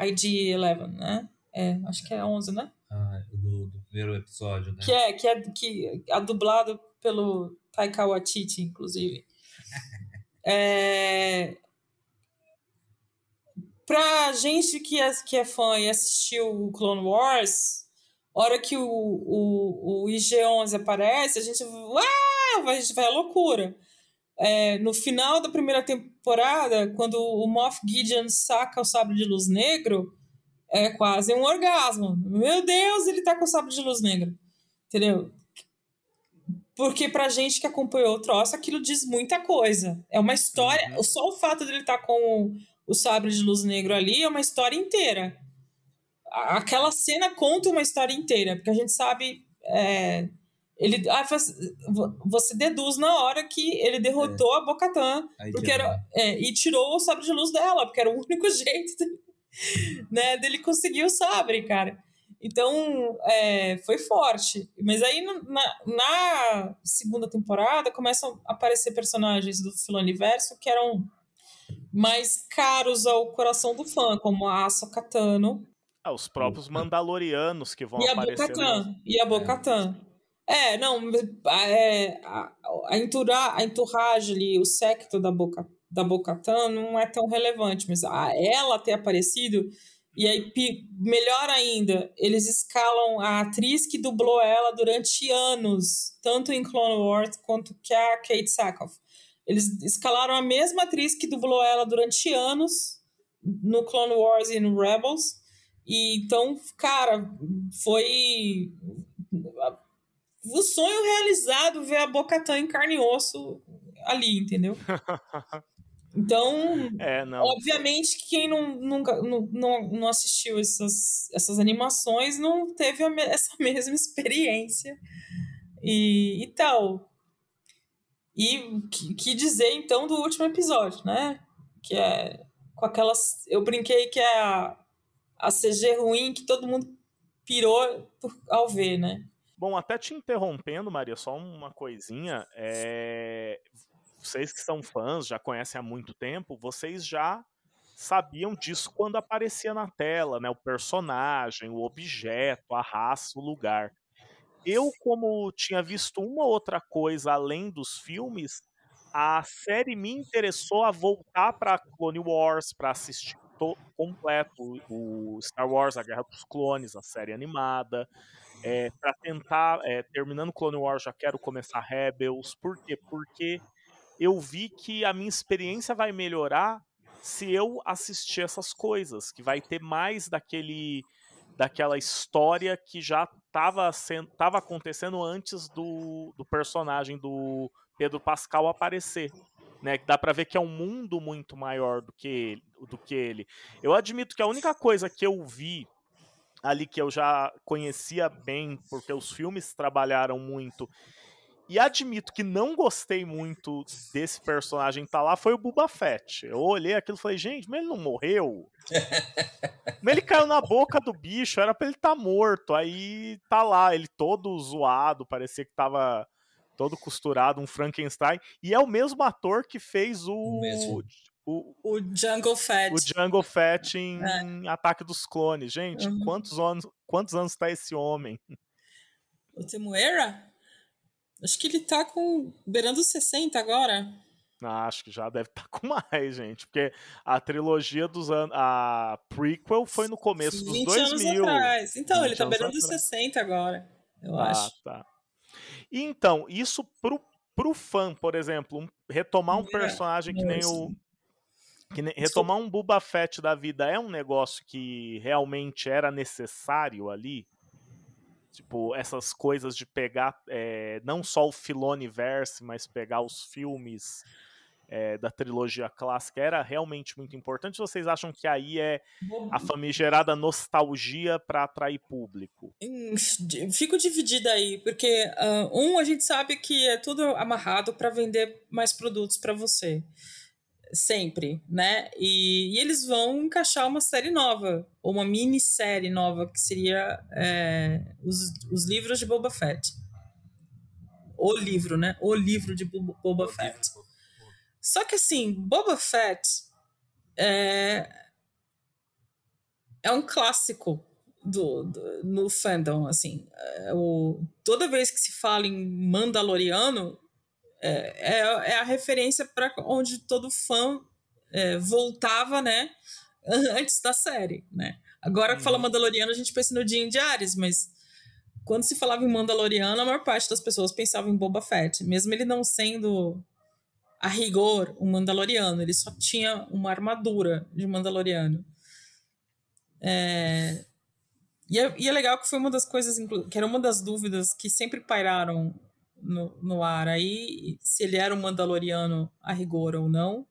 ID-11, né? É, acho que é 11, né? Ah, do, do, primeiro episódio, né? Que é, que é, que é dublado pelo Taika Waititi, inclusive. é, pra gente que é, que é fã e assistiu o Clone Wars, hora que o, o, o IG-11 aparece, a gente, uau, a gente vai à loucura. É, no final da primeira temporada, quando o Moff Gideon saca o sabre de luz negro, é quase um orgasmo. Meu Deus, ele tá com o sabre de luz negro. Entendeu? Porque pra gente que acompanhou o troço, aquilo diz muita coisa. É uma história. Uhum. Só o fato dele estar tá com o sabre de luz negro ali é uma história inteira. Aquela cena conta uma história inteira, porque a gente sabe. É, ele, ah, você deduz na hora que ele derrotou é. a Bocatã porque era, é, e tirou o sabre de luz dela, porque era o único jeito né, dele conseguir o sabre, cara. Então, é, foi forte. Mas aí, na, na, segunda temporada, começam a aparecer personagens do Filoniverso que eram mais caros ao coração do fã, como a Ahsoka Tano. Ah, os próprios Mandalorianos que vão e aparecer. A e a Bocatan. É. é, não, é, a, a, entura, a entourage ali, o secto da Boca da Bocatan não é tão relevante, mas a, ela ter aparecido e aí, melhor ainda, eles escalam a atriz que dublou ela durante anos, tanto em Clone Wars quanto que a Kate Sackhoff. Eles escalaram a mesma atriz que dublou ela durante anos no Clone Wars e no Rebels. E então, cara, foi o sonho realizado ver a Bocatã em carne e osso ali, entendeu? Então, é, obviamente, quem não, nunca não, não assistiu essas, essas animações não teve essa mesma experiência e, e tal. E que, que dizer, então, do último episódio, né? Que é com aquelas. Eu brinquei que é a, a CG ruim que todo mundo pirou por, ao ver, né? Bom, até te interrompendo, Maria, só uma coisinha. É... Vocês que são fãs, já conhecem há muito tempo, vocês já sabiam disso quando aparecia na tela, né? O personagem, o objeto, a raça, o lugar eu, como tinha visto uma outra coisa além dos filmes, a série me interessou a voltar para Clone Wars, para assistir completo o Star Wars, a Guerra dos Clones, a série animada. É, para tentar, é, terminando Clone Wars, já quero começar Rebels. Por quê? Porque eu vi que a minha experiência vai melhorar se eu assistir essas coisas, que vai ter mais daquele daquela história que já estava tava acontecendo antes do, do personagem do Pedro Pascal aparecer. Né, que dá para ver que é um mundo muito maior do que, ele, do que ele. Eu admito que a única coisa que eu vi ali que eu já conhecia bem, porque os filmes trabalharam muito e admito que não gostei muito desse personagem tá lá, foi o Boba Fett. Eu olhei aquilo e falei, gente, mas ele não morreu? mas ele caiu na boca do bicho, era pra ele estar tá morto. Aí tá lá, ele todo zoado, parecia que tava todo costurado, um Frankenstein. E é o mesmo ator que fez o. O, o, o Jungle Fett. O Jungle Fett em é. Ataque dos Clones. Gente, uhum. quantos anos quantos anos tá esse homem? O Temuera? Acho que ele tá com. beirando os 60 agora. Ah, acho que já deve estar tá com mais, gente. Porque a trilogia dos anos. A prequel foi no começo dos 20 anos atrás. Então, ele tá beirando os 60 agora, eu ah, acho. Ah, tá. E então, isso pro, pro fã, por exemplo, um, retomar um é, personagem que nem o. Que nem, retomar um Boba Fett da vida é um negócio que realmente era necessário ali? Tipo, essas coisas de pegar é, não só o Filoniverse, mas pegar os filmes é, da trilogia clássica era realmente muito importante. Vocês acham que aí é a famigerada nostalgia para atrair público? Fico dividida aí, porque uh, um a gente sabe que é tudo amarrado para vender mais produtos para você sempre, né? E, e, eles vão encaixar uma série nova, ou uma minissérie nova, que seria é, os, os livros de Boba Fett. O livro, né? O livro de Boba Fett. Só que assim, Boba Fett é, é um clássico do, do, no fandom, assim. É, o, toda vez que se fala em Mandaloriano, é, é, é a referência para onde todo fã é, voltava, né? Antes da série, né? Agora que fala uhum. Mandaloriano, a gente pensa no Din Djaris, mas quando se falava em Mandaloriano, a maior parte das pessoas pensava em Boba Fett, mesmo ele não sendo a rigor um Mandaloriano, ele só tinha uma armadura de Mandaloriano. É... E, é, e é legal que foi uma das coisas, que era uma das dúvidas que sempre pairaram no, no ar aí, se ele era um Mandaloriano a rigor ou não,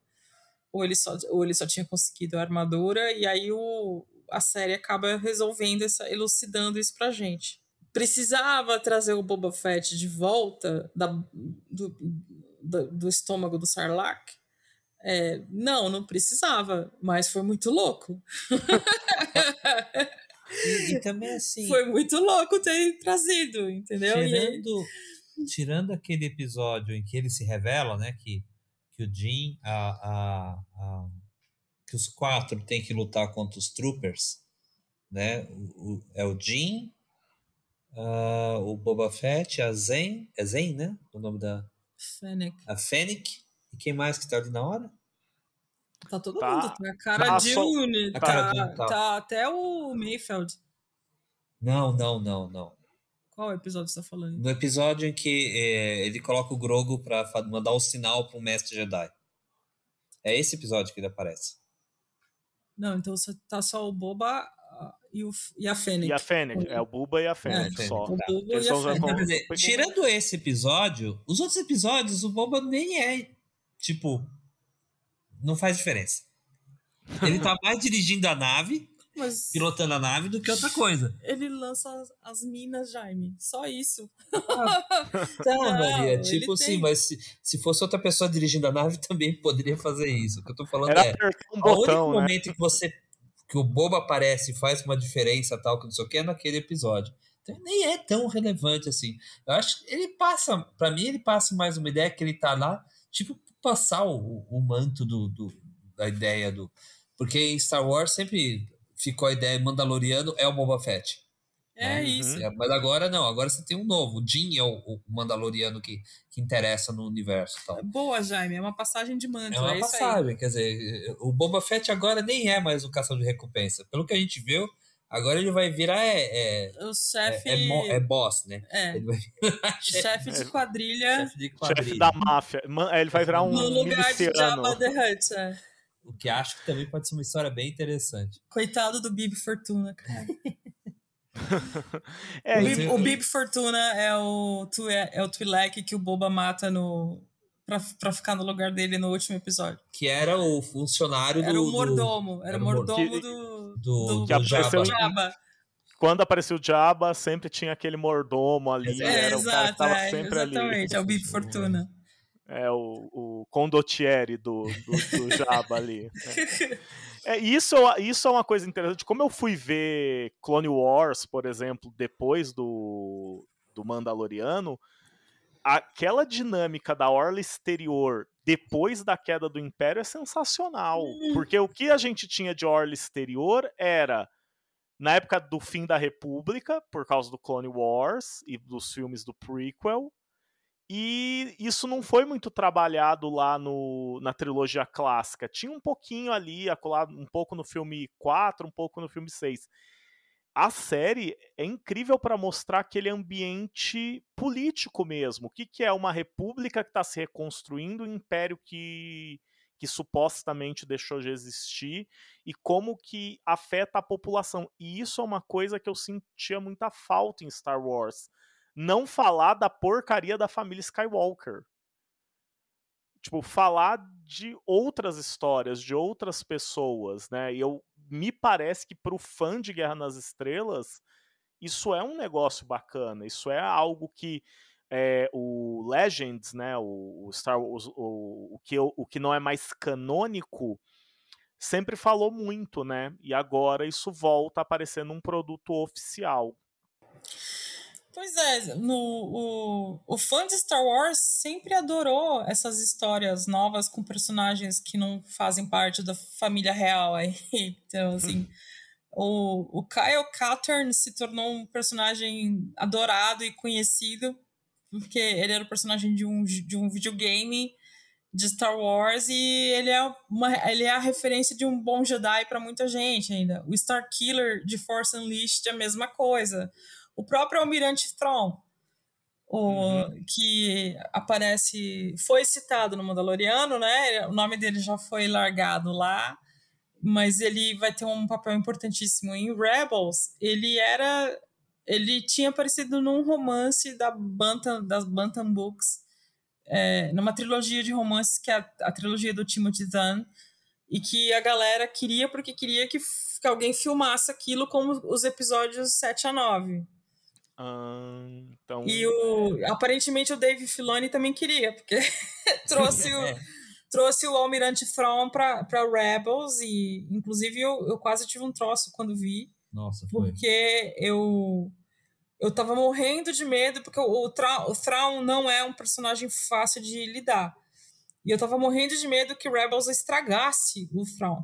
ou ele só, ou ele só tinha conseguido a armadura, e aí o, a série acaba resolvendo, essa, elucidando isso pra gente. Precisava trazer o Boba Fett de volta da, do, do, do estômago do Sarlacc? É, não, não precisava, mas foi muito louco. e, e, também assim. Foi muito louco ter trazido, entendeu? Tirando, tirando aquele episódio em que ele se revela, né, que, que o Jim, a, a, a, que os quatro têm que lutar contra os troopers, né, o, o é o Jim, uh, o Boba Fett, a Zen, é Zen, né, o nome da... Fennec. A Fennec, e quem mais que tá ali na hora? Tá todo tá, mundo, tá a cara tá, Dune, tá, cara tá, tá até o Mayfeld. Não, não, não, não. Qual episódio você tá falando? No episódio em que é, ele coloca o Grogo para mandar o um sinal pro mestre Jedi. É esse episódio que ele aparece. Não, então você tá só o Boba e, o, e a Fennec. E a Fennec, é o Buba e a Fennec é, só. O Buba e a Fennec. tirando esse episódio, os outros episódios, o Boba nem é, tipo, não faz diferença. Ele tá mais dirigindo a nave mas pilotando a nave do que outra coisa. Ele lança as, as minas, Jaime. Só isso. Não, Maria. Tipo assim, tem... mas se, se fosse outra pessoa dirigindo a nave, também poderia fazer isso. O que eu tô falando Era é. Um botão, o único né? momento que você. que o bobo aparece e faz uma diferença, tal, que não sei o que, é naquele episódio. Então, nem é tão relevante assim. Eu acho que ele passa, para mim, ele passa mais uma ideia que ele tá lá, tipo, passar o, o manto do, do, da ideia do. Porque em Star Wars sempre ficou a ideia Mandaloriano é o Boba Fett. É né? isso. É, mas agora não, agora você tem um novo. O Jin é o, o Mandaloriano que, que interessa no universo. Tal. Boa, Jaime, é uma passagem de manto. É uma é passagem, quer dizer, o Boba Fett agora nem é mais o caçador de recompensa. Pelo que a gente viu, agora ele vai virar é, é o chefe é, é, é, boss, né? É. Ele vai chefe de quadrilha. Chefe de quadrilha. Chefe da máfia. Ele vai virar um no lugar miliciano. de Jabba the Hutt. É. O que acho que também pode ser uma história bem interessante. Coitado do Bibi Fortuna, cara. é, o, Bib, o Bib Fortuna é o, é, o Twi'lek que o Boba mata no, pra, pra ficar no lugar dele no último episódio. Que era o funcionário do... Era o mordomo. Era, era o mordomo que, do, do, do, do Jabba. Jabba. Quando apareceu o Jabba, sempre tinha aquele mordomo ali. É, era exato, o cara que tava é, sempre exatamente, ali. Exatamente, é o Bib Fortuna. É o, o condottieri do, do, do Jabba ali. É. é. isso, isso é uma coisa interessante. Como eu fui ver Clone Wars, por exemplo, depois do, do Mandaloriano, aquela dinâmica da orla exterior depois da queda do Império é sensacional. Uhum. Porque o que a gente tinha de orla exterior era na época do fim da República, por causa do Clone Wars e dos filmes do prequel, e isso não foi muito trabalhado lá no, na trilogia clássica. Tinha um pouquinho ali, um pouco no filme 4, um pouco no filme 6. A série é incrível para mostrar aquele ambiente político mesmo. O que, que é uma república que está se reconstruindo, um império que, que supostamente deixou de existir e como que afeta a população. E isso é uma coisa que eu sentia muita falta em Star Wars não falar da porcaria da família Skywalker. Tipo, falar de outras histórias, de outras pessoas, né? E eu me parece que pro fã de Guerra nas Estrelas, isso é um negócio bacana, isso é algo que é, o Legends, né, o, o Star Wars, o, o, que, o que não é mais canônico, sempre falou muito, né? E agora isso volta a aparecer num produto oficial. Pois é, no, o, o fã de Star Wars sempre adorou essas histórias novas com personagens que não fazem parte da família real aí. Então, assim, o, o Kyle Katarn se tornou um personagem adorado e conhecido, porque ele era o personagem de um, de um videogame de Star Wars e ele é, uma, ele é a referência de um bom Jedi para muita gente ainda. O Star Killer de Force Unleashed é a mesma coisa o próprio Almirante Thrawn, o, uhum. que aparece, foi citado no Mandaloriano, né? O nome dele já foi largado lá, mas ele vai ter um papel importantíssimo em Rebels. Ele era, ele tinha aparecido num romance da Bantam, das Bantam Books, é, numa trilogia de romances que é a, a trilogia do Timothy Zahn, e que a galera queria porque queria que, que alguém filmasse aquilo como os episódios 7 a 9 então... E o, aparentemente o Dave Filoni também queria, porque trouxe, o, é. trouxe o Almirante Thrawn para Rebels, e inclusive eu, eu quase tive um troço quando vi. Nossa, foi. Porque eu, eu tava morrendo de medo, porque o, o, Tra, o Thrawn não é um personagem fácil de lidar. E eu tava morrendo de medo que Rebels estragasse o Thrawn.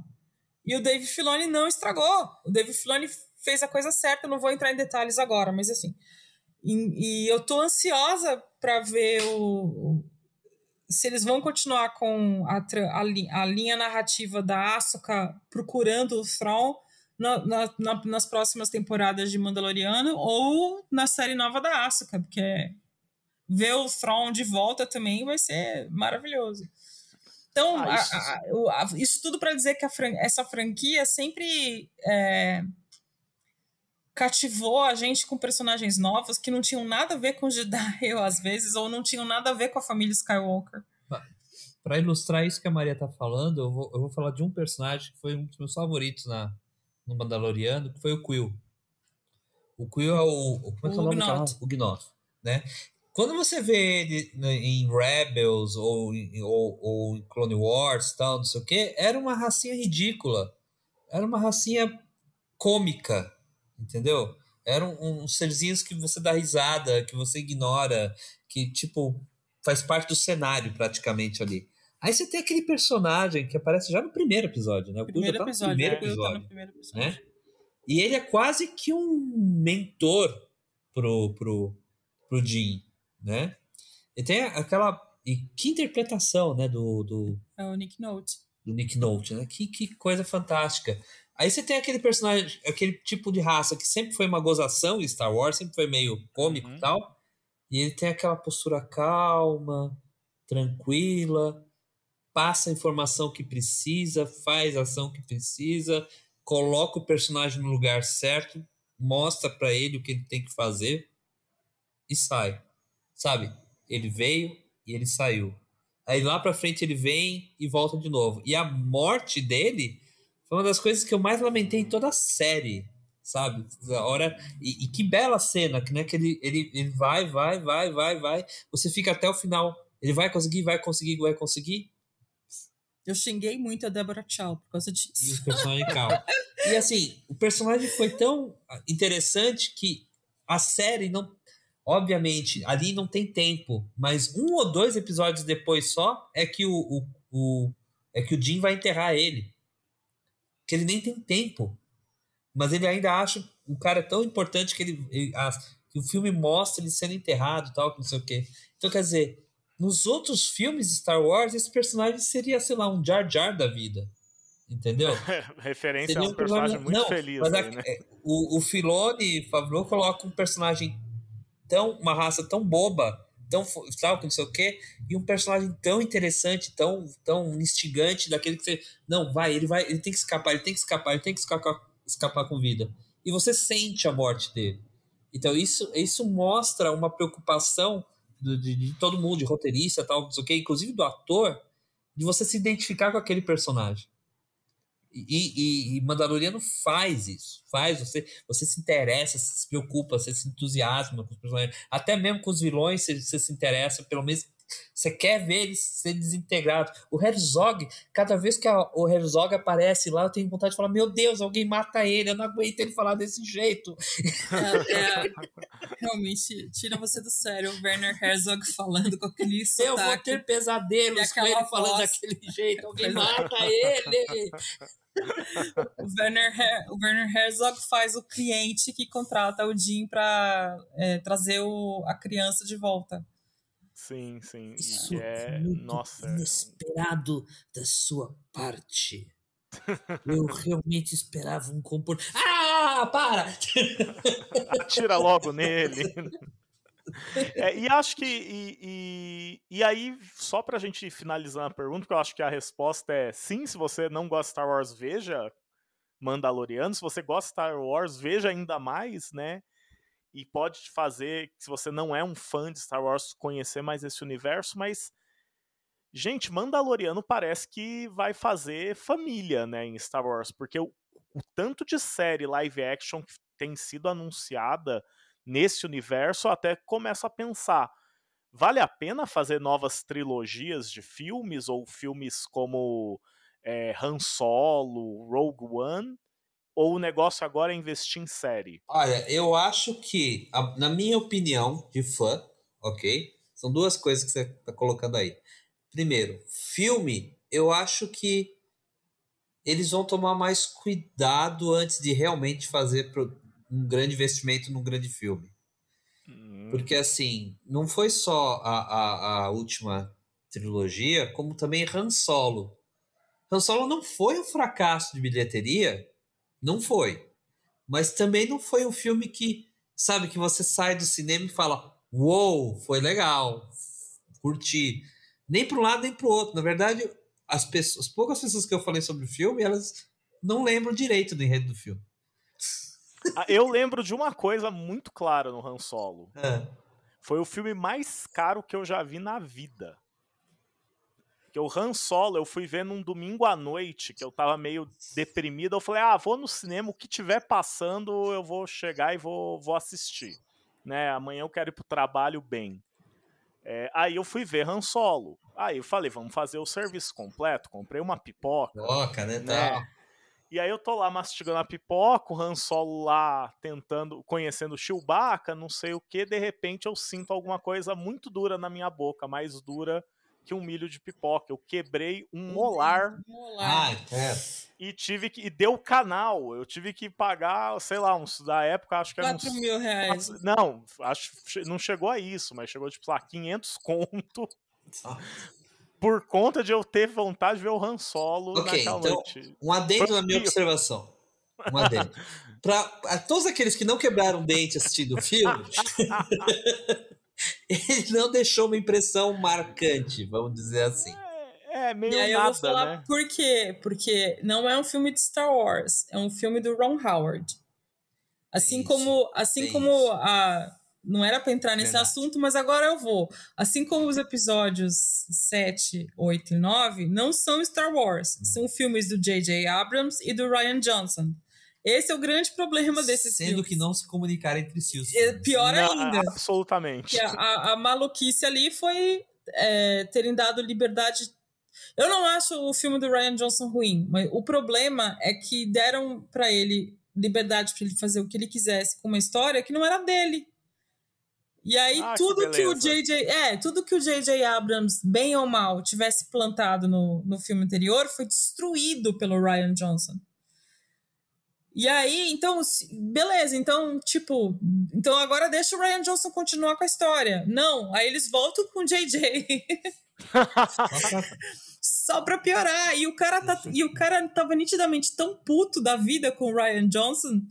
E o Dave Filoni não estragou. O Dave Filoni fez a coisa certa, não vou entrar em detalhes agora, mas assim. E, e eu tô ansiosa para ver o, se eles vão continuar com a, a, a linha narrativa da Asuka procurando o Thrawn na, na, na, nas próximas temporadas de Mandaloriano ou na série nova da Asuka, porque ver o Thrawn de volta também vai ser maravilhoso. Então, ah, isso... A, isso... tudo para dizer que fran essa franquia sempre é, cativou a gente com personagens novos que não tinham nada a ver com Jedi, às vezes, ou não tinham nada a ver com a família Skywalker. Para ilustrar isso que a Maria tá falando, eu vou, eu vou falar de um personagem que foi um dos meus favoritos na, no Mandaloriano, que foi o Quill. O Quill é o. Como é que é o nome Gnot. O Gnot, né? Quando você vê ele em Rebels ou, ou, ou em Clone Wars tal, não sei o que, era uma racinha ridícula. Era uma racinha cômica, entendeu? Eram uns serzinhos que você dá risada, que você ignora, que, tipo, faz parte do cenário praticamente ali. Aí você tem aquele personagem que aparece já no primeiro episódio, né? O primeiro, tá episódio, primeiro, é, episódio, tá primeiro episódio, né? E ele é quase que um mentor pro, pro, pro Jim, né? E tem aquela. E que interpretação, né? Do, do, é o Nick Note. Do Nick Note, né? Que, que coisa fantástica. Aí você tem aquele personagem, aquele tipo de raça que sempre foi uma gozação em Star Wars, sempre foi meio cômico uhum. e tal. E ele tem aquela postura calma, tranquila, passa a informação que precisa, faz a ação que precisa, coloca o personagem no lugar certo, mostra para ele o que ele tem que fazer e sai. Sabe? Ele veio e ele saiu. Aí lá pra frente ele vem e volta de novo. E a morte dele foi uma das coisas que eu mais lamentei em toda a série, sabe? A hora e, e que bela cena, que né, que ele, ele, ele vai, vai, vai, vai, vai, você fica até o final. Ele vai conseguir, vai conseguir, vai conseguir. Eu xinguei muito a Deborah Chow por causa disso. E o personagem calma. e assim, o personagem foi tão interessante que a série não. Obviamente, ali não tem tempo, mas um ou dois episódios depois só é que o, o, o é que o Jim vai enterrar ele. Que ele nem tem tempo. Mas ele ainda acha o cara tão importante que ele, ele a, que o filme mostra ele sendo enterrado tal, não sei o quê. Então, quer dizer, nos outros filmes de Star Wars, esse personagem seria, sei lá, um Jar Jar da vida. Entendeu? Referência seria a um, personagem muito não, feliz. Mas aí, né? É, o, o Filoni Favreau coloca um personagem tão. uma raça tão boba, tão tal, não sei o quê, e um personagem tão interessante, tão, tão instigante, daquele que você. Não, vai, ele vai, ele tem que escapar, ele tem que escapar, ele tem que escapar, escapar com vida. E você sente a morte dele. Então, isso, isso mostra uma preocupação de, de, de, todo mundo, de roteirista, tal, não sei o quê, inclusive do ator, de você se identificar com aquele personagem. E, e, e Mandaloriano faz isso, faz, você, você se interessa, se preocupa, você se entusiasma com os personagens, até mesmo com os vilões você, você se interessa, pelo menos você quer ver ele ser desintegrado. O Herzog, cada vez que a, o Herzog aparece lá, eu tenho vontade de falar: Meu Deus, alguém mata ele, eu não aguento ele falar desse jeito. É, é, realmente, tira você do sério. O Werner Herzog falando com aquele sotaque. Eu vou ter pesadelos com ele falando daquele jeito, alguém é. mata ele. O, Werner Her o Werner Herzog faz o cliente que contrata o Jim para é, trazer o, a criança de volta. Sim, sim. Isso é, muito nossa, é inesperado da sua parte. Eu realmente esperava um comportamento. Ah, para! Atira logo nele. É, e acho que. E, e, e aí, só pra gente finalizar a pergunta, porque eu acho que a resposta é sim, se você não gosta de Star Wars, veja Mandaloriano. Se você gosta de Star Wars, veja ainda mais, né? e pode fazer, se você não é um fã de Star Wars, conhecer mais esse universo, mas gente, Mandaloriano parece que vai fazer família, né, em Star Wars, porque o, o tanto de série live action que tem sido anunciada nesse universo, até começa a pensar, vale a pena fazer novas trilogias de filmes ou filmes como é, Han Solo, Rogue One? Ou o negócio agora é investir em série? Olha, eu acho que, na minha opinião de fã, ok? São duas coisas que você está colocando aí. Primeiro, filme, eu acho que eles vão tomar mais cuidado antes de realmente fazer um grande investimento num grande filme. Hum. Porque, assim, não foi só a, a, a última trilogia, como também Han Solo. Han Solo não foi um fracasso de bilheteria não foi. Mas também não foi um filme que, sabe, que você sai do cinema e fala: Uou, wow, foi legal, curti. Nem para um lado nem para o outro. Na verdade, as, pessoas, as poucas pessoas que eu falei sobre o filme, elas não lembram direito do enredo do filme. Ah, eu lembro de uma coisa muito clara no Han Solo. É. Foi o filme mais caro que eu já vi na vida. Que o Han Solo eu fui ver num domingo à noite, que eu tava meio deprimido. Eu falei, ah, vou no cinema, o que tiver passando eu vou chegar e vou, vou assistir. Né? Amanhã eu quero ir pro trabalho bem. É, aí eu fui ver Han Solo. Aí eu falei, vamos fazer o serviço completo. Comprei uma pipoca. Pipoca, né? né? E aí eu tô lá mastigando a pipoca, o Han Solo lá tentando, conhecendo o Chewbacca, não sei o que, de repente eu sinto alguma coisa muito dura na minha boca, mais dura que um milho de pipoca. Eu quebrei um molar. Um molar. Ah, é. E tive que. E deu canal. Eu tive que pagar, sei lá, uns, da época, acho que era 4 uns. mil reais. Não, acho não chegou a isso, mas chegou, tipo, lá, 500 conto. Por conta de eu ter vontade de ver o Han Solo Ok, naquela então, noite. um adendo Foi na minha observação. Um adendo. Pra a todos aqueles que não quebraram dente assistindo o filme, ele não deixou uma impressão marcante, vamos dizer assim. É, é meio E aí eu nada, vou falar né? por quê? Porque não é um filme de Star Wars, é um filme do Ron Howard. Assim isso, como, assim tem como isso. a não era para entrar nesse Verdade. assunto, mas agora eu vou. Assim como os episódios 7, 8 e 9 não são Star Wars, são filmes do J.J. Abrams e do Ryan Johnson. Esse é o grande problema desses Sendo filmes. que não se comunicaram entre si os É filmes. pior Não, ainda. Absolutamente. Que a, a, a maluquice ali foi é, terem dado liberdade. Eu não acho o filme do Ryan Johnson ruim, mas o problema é que deram pra ele liberdade pra ele fazer o que ele quisesse com uma história que não era dele. E aí Ah, que tudo que, o beleza. JJ, é, tudo que o JJ Abrams, bem ou mal, tivesse plantado no, no filme anterior foi destruído pelo Ryan Johnson. E aí, então, beleza, então, tipo, então agora deixa o Ryan Johnson continuar com a história. Não, aí eles voltam com o JJ. Só pra piorar. E o cara tá, e o cara tava nitidamente tão puto da vida com o Ryan Johnson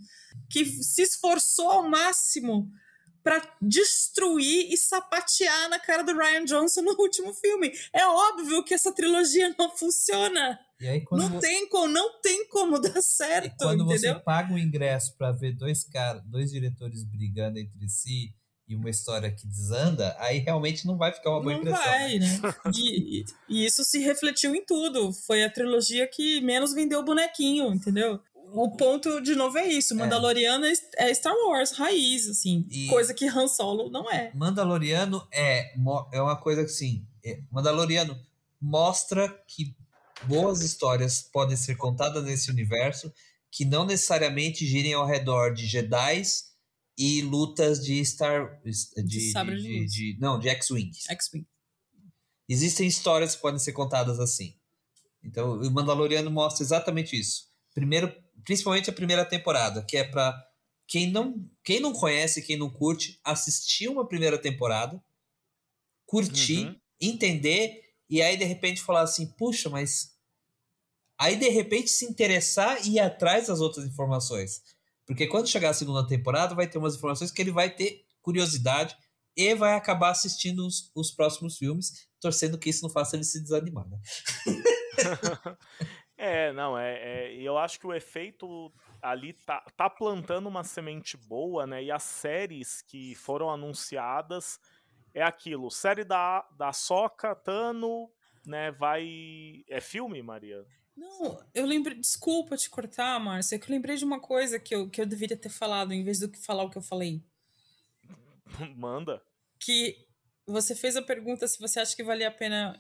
que se esforçou ao máximo pra destruir e sapatear na cara do Ryan Johnson no último filme. É óbvio que essa trilogia não funciona. E aí, quando, Não você, tem como, não tem como dar e certo, quando entendeu? você paga um ingresso pra ver dois caras, dois diretores brigando entre si e uma história que desanda, aí realmente não vai ficar uma boa Não impressão. vai, né? né? E, e isso se refletiu em tudo. Foi a trilogia que menos vendeu bonequinho, entendeu? O ponto, de novo, é isso. Mandaloriano é é Star Wars, raiz, assim. E- Coisa que Han Solo não é. Mandaloriano é, é uma coisa que, assim, é- Mandaloriano mostra que boas histórias podem ser contadas nesse universo que não necessariamente girem ao redor de Jedis e lutas de Star... De, de, de de- não, de X-Wing. X-Wing. Existem histórias que podem ser contadas assim. Então, o Mandaloriano mostra exatamente isso. Primeiro, principalmente a primeira temporada, que é para quem não, quem não conhece, quem não curte, assistir uma primeira temporada, curtir, Uhum. entender e aí de repente falar assim, puxa, mas aí de repente se interessar e ir atrás das outras informações. Porque quando chegar a segunda temporada, vai ter umas informações que ele vai ter curiosidade e vai acabar assistindo os, os próximos filmes, torcendo que isso não faça ele se desanimar. Né? É, não, é, é. Eu acho que o efeito ali tá, tá plantando uma semente boa, né? E as séries que foram anunciadas é aquilo. Série da, da Soca, Tano, né? Vai. É filme, Maria? Não, eu lembrei. Desculpa te cortar, Márcia, é que eu lembrei de uma coisa que eu, que eu deveria ter falado, em vez do que falar o que eu falei. Manda. Que você fez a pergunta se você acha que valia a pena.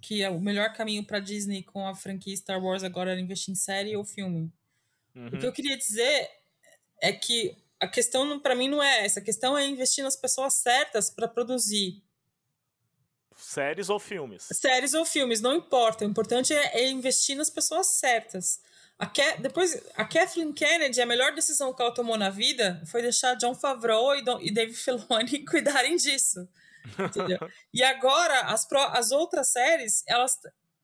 Que é o melhor caminho pra Disney com a franquia Star Wars agora era investir em série ou filme. Uhum. O que eu queria dizer é que a questão para mim não é essa, a questão é investir nas pessoas certas para produzir Séries ou filmes? séries ou filmes, não importa. O importante é, é investir nas pessoas certas. A Ke- depois, a Kathleen Kennedy, a melhor decisão que ela tomou na vida foi deixar John Favreau e, Don- e Dave Filoni cuidarem disso. E agora, as, pró- as outras séries, elas,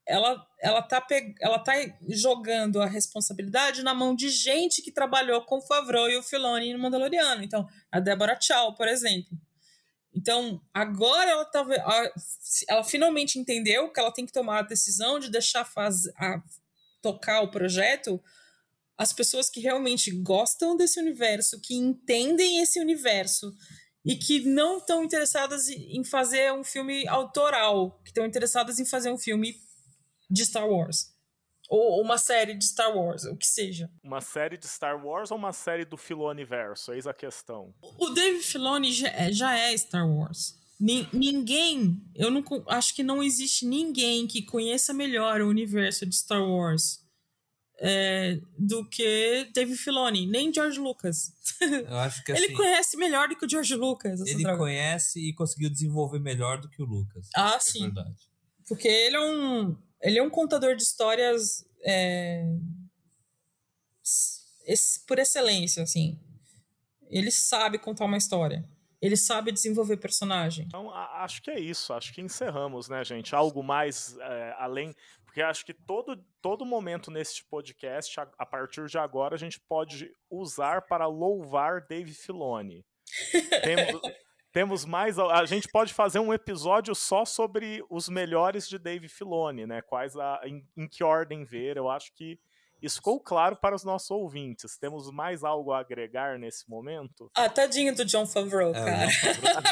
ela, ela, tá pe- ela tá jogando a responsabilidade na mão de gente que trabalhou com o Favreau e o Filoni no Mandaloriano. Então, a Deborah Chow, por exemplo. Então, agora ela, tá, ela finalmente entendeu que ela tem que tomar a decisão de deixar faz, a, tocar o projeto as pessoas que realmente gostam desse universo, que entendem esse universo e que não estão interessadas em fazer um filme autoral, que estão interessadas em fazer um filme de Star Wars. Ou uma série de Star Wars, o que seja. Uma série de Star Wars ou uma série do Filoniverso? Eis a questão. O Dave Filoni já é, já é Star Wars. Ni- ninguém, eu não acho que não existe ninguém que conheça melhor o universo de Star Wars é, do que Dave Filoni, nem George Lucas. Eu acho que assim, Ele conhece melhor do que o George Lucas. ele droga. conhece e conseguiu desenvolver melhor do que o Lucas. Ah, que sim. É verdade. Porque ele é um, ele é um contador de histórias é, por excelência, assim. Ele sabe contar uma história. Ele sabe desenvolver personagem. Então, acho que é isso. Acho que encerramos, né, gente? Algo mais é, além. Porque acho que todo, todo momento neste podcast, a, a, partir de agora, a gente pode usar para louvar Dave Filoni. temos, temos mais. A gente pode fazer um episódio só sobre os melhores de Dave Filoni, né? Quais a, em, em que ordem ver. Eu acho que isso ficou claro para os nossos ouvintes. Temos mais algo a agregar nesse momento? Ah, tadinho do John Favreau, é, cara.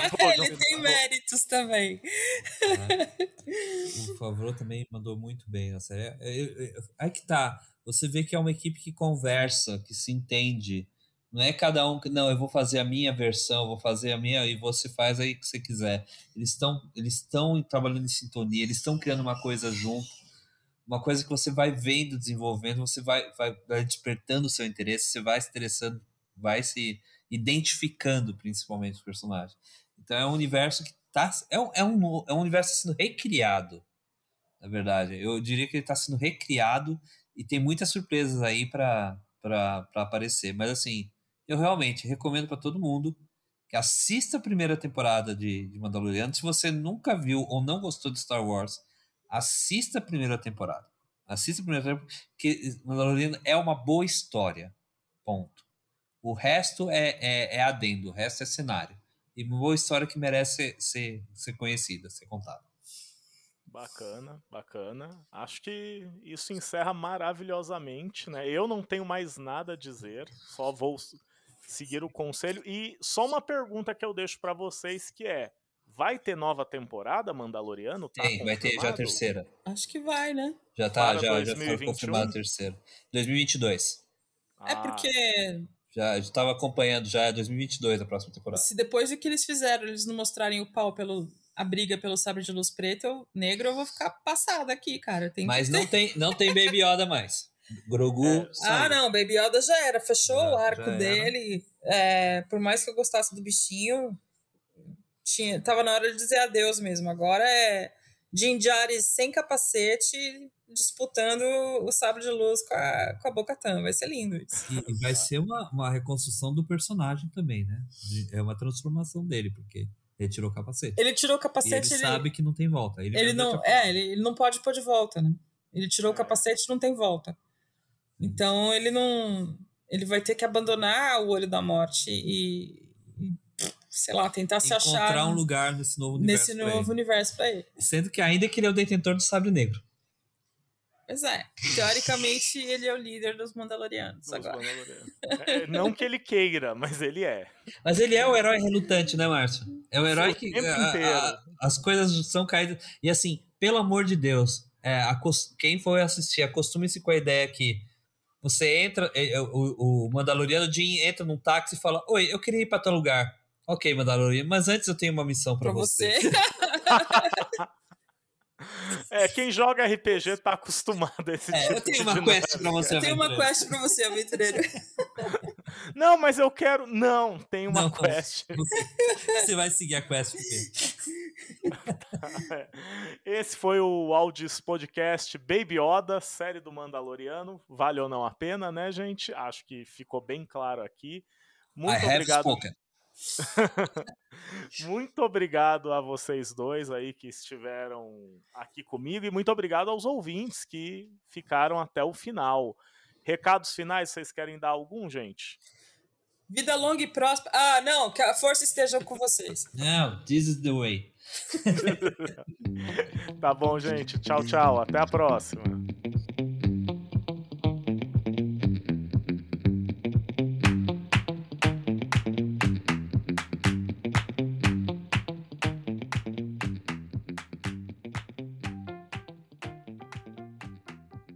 Favreau Ele tem méritos também. É. O Favreau também mandou muito bem na série. É, é, é, aí que tá. Você vê que é uma equipe que conversa, que se entende. Não é cada um que, não, eu vou fazer a minha versão, vou fazer a minha e você faz aí o que você quiser. Eles estão eles estão trabalhando em sintonia, eles estão criando uma coisa junto uma coisa que você vai vendo, desenvolvendo, você vai, vai, vai despertando o seu interesse, você vai se interessando, vai se identificando principalmente os personagens. Então é um universo que tá. É um, é um, é um universo sendo recriado, na verdade. Eu diria que ele está sendo recriado e tem muitas surpresas aí para aparecer. Mas assim, eu realmente recomendo para todo mundo que assista a primeira temporada de, de Mandaloriano. Se você nunca viu ou não gostou de Star Wars, assista a primeira temporada. Assista a primeira temporada, porque Mandaloriano é uma boa história. Ponto. O resto é, é, é adendo, o resto é cenário. E uma boa história que merece ser, ser, ser conhecida, ser contada. Bacana, bacana. Acho que isso encerra maravilhosamente, né? Eu não tenho mais nada a dizer, só vou seguir o conselho. E só uma pergunta que eu deixo para vocês que é: Vai ter nova temporada Mandaloriano? Tá Tem, vai ter já a terceira. Acho que vai, né? Já tá, já, já foi confirmada a terceira. 2022. Ah. É porque. Já estava acompanhando, já é 2022 a próxima temporada. Se depois do que eles fizeram, eles não mostrarem o pau pelo. A briga pelo sabre de luz preto, eu, negro, eu vou ficar passada aqui, cara. Tem Mas não tem, não tem Baby Yoda mais. Grogu. É. Ah, não, Baby Yoda já era. Fechou já, o arco dele. É, por mais que eu gostasse do bichinho, tinha, tava na hora de dizer adeus mesmo. Agora é Jinjaris sem capacete disputando o sabre de luz com a, com a Boca Tan. Vai ser lindo isso. E, vai ser uma, uma reconstrução do personagem também, né? É uma transformação dele, porque ele tirou o capacete. Ele tirou o capacete. E ele, ele sabe que não tem volta. Ele, ele não, é, ele, ele, não pode pôr de volta, né? Ele tirou o é. capacete e não tem volta. Então ele não. Ele vai ter que abandonar o olho da morte e, sei lá, tentar se achar. Encontrar um lugar nesse novo universo. Nesse novo pra universo pra ele. Sendo que ainda que ele é o detentor do sabre negro. Pois é. Teoricamente, ele é o líder dos Mandalorianos dos agora. Mandalorianos. É, não que ele queira, mas ele é. Mas ele é o herói relutante, né, Márcio? É o herói que. A, a, as coisas são caídas. E assim, pelo amor de Deus, é, a, quem for assistir, acostume-se com a ideia que você entra, é, é, o, o Mandaloriano Jim entra num táxi e fala: Oi, eu queria ir para tal lugar. Ok, Mandalorian, mas antes eu tenho uma missão para você. você. é, quem joga RPG tá acostumado a esse é, tipo eu tenho uma quest para você, Eu tenho uma quest para você, aventureiro. Não, mas eu quero. Não, tem uma Não, quest. Você vai seguir a quest Esse foi o Audis Podcast Baby Oda, série do Mandaloriano. Vale ou não a pena, né, gente? Acho que ficou bem claro aqui. Muito I obrigado. muito obrigado a vocês dois aí que estiveram aqui comigo e muito obrigado aos ouvintes que ficaram até o final. Recados finais, vocês querem dar algum, gente? Vida longa e próspera. Ah, não, que a força esteja com vocês. Não, this is the way. tá bom, gente. Tchau, tchau. Até a próxima.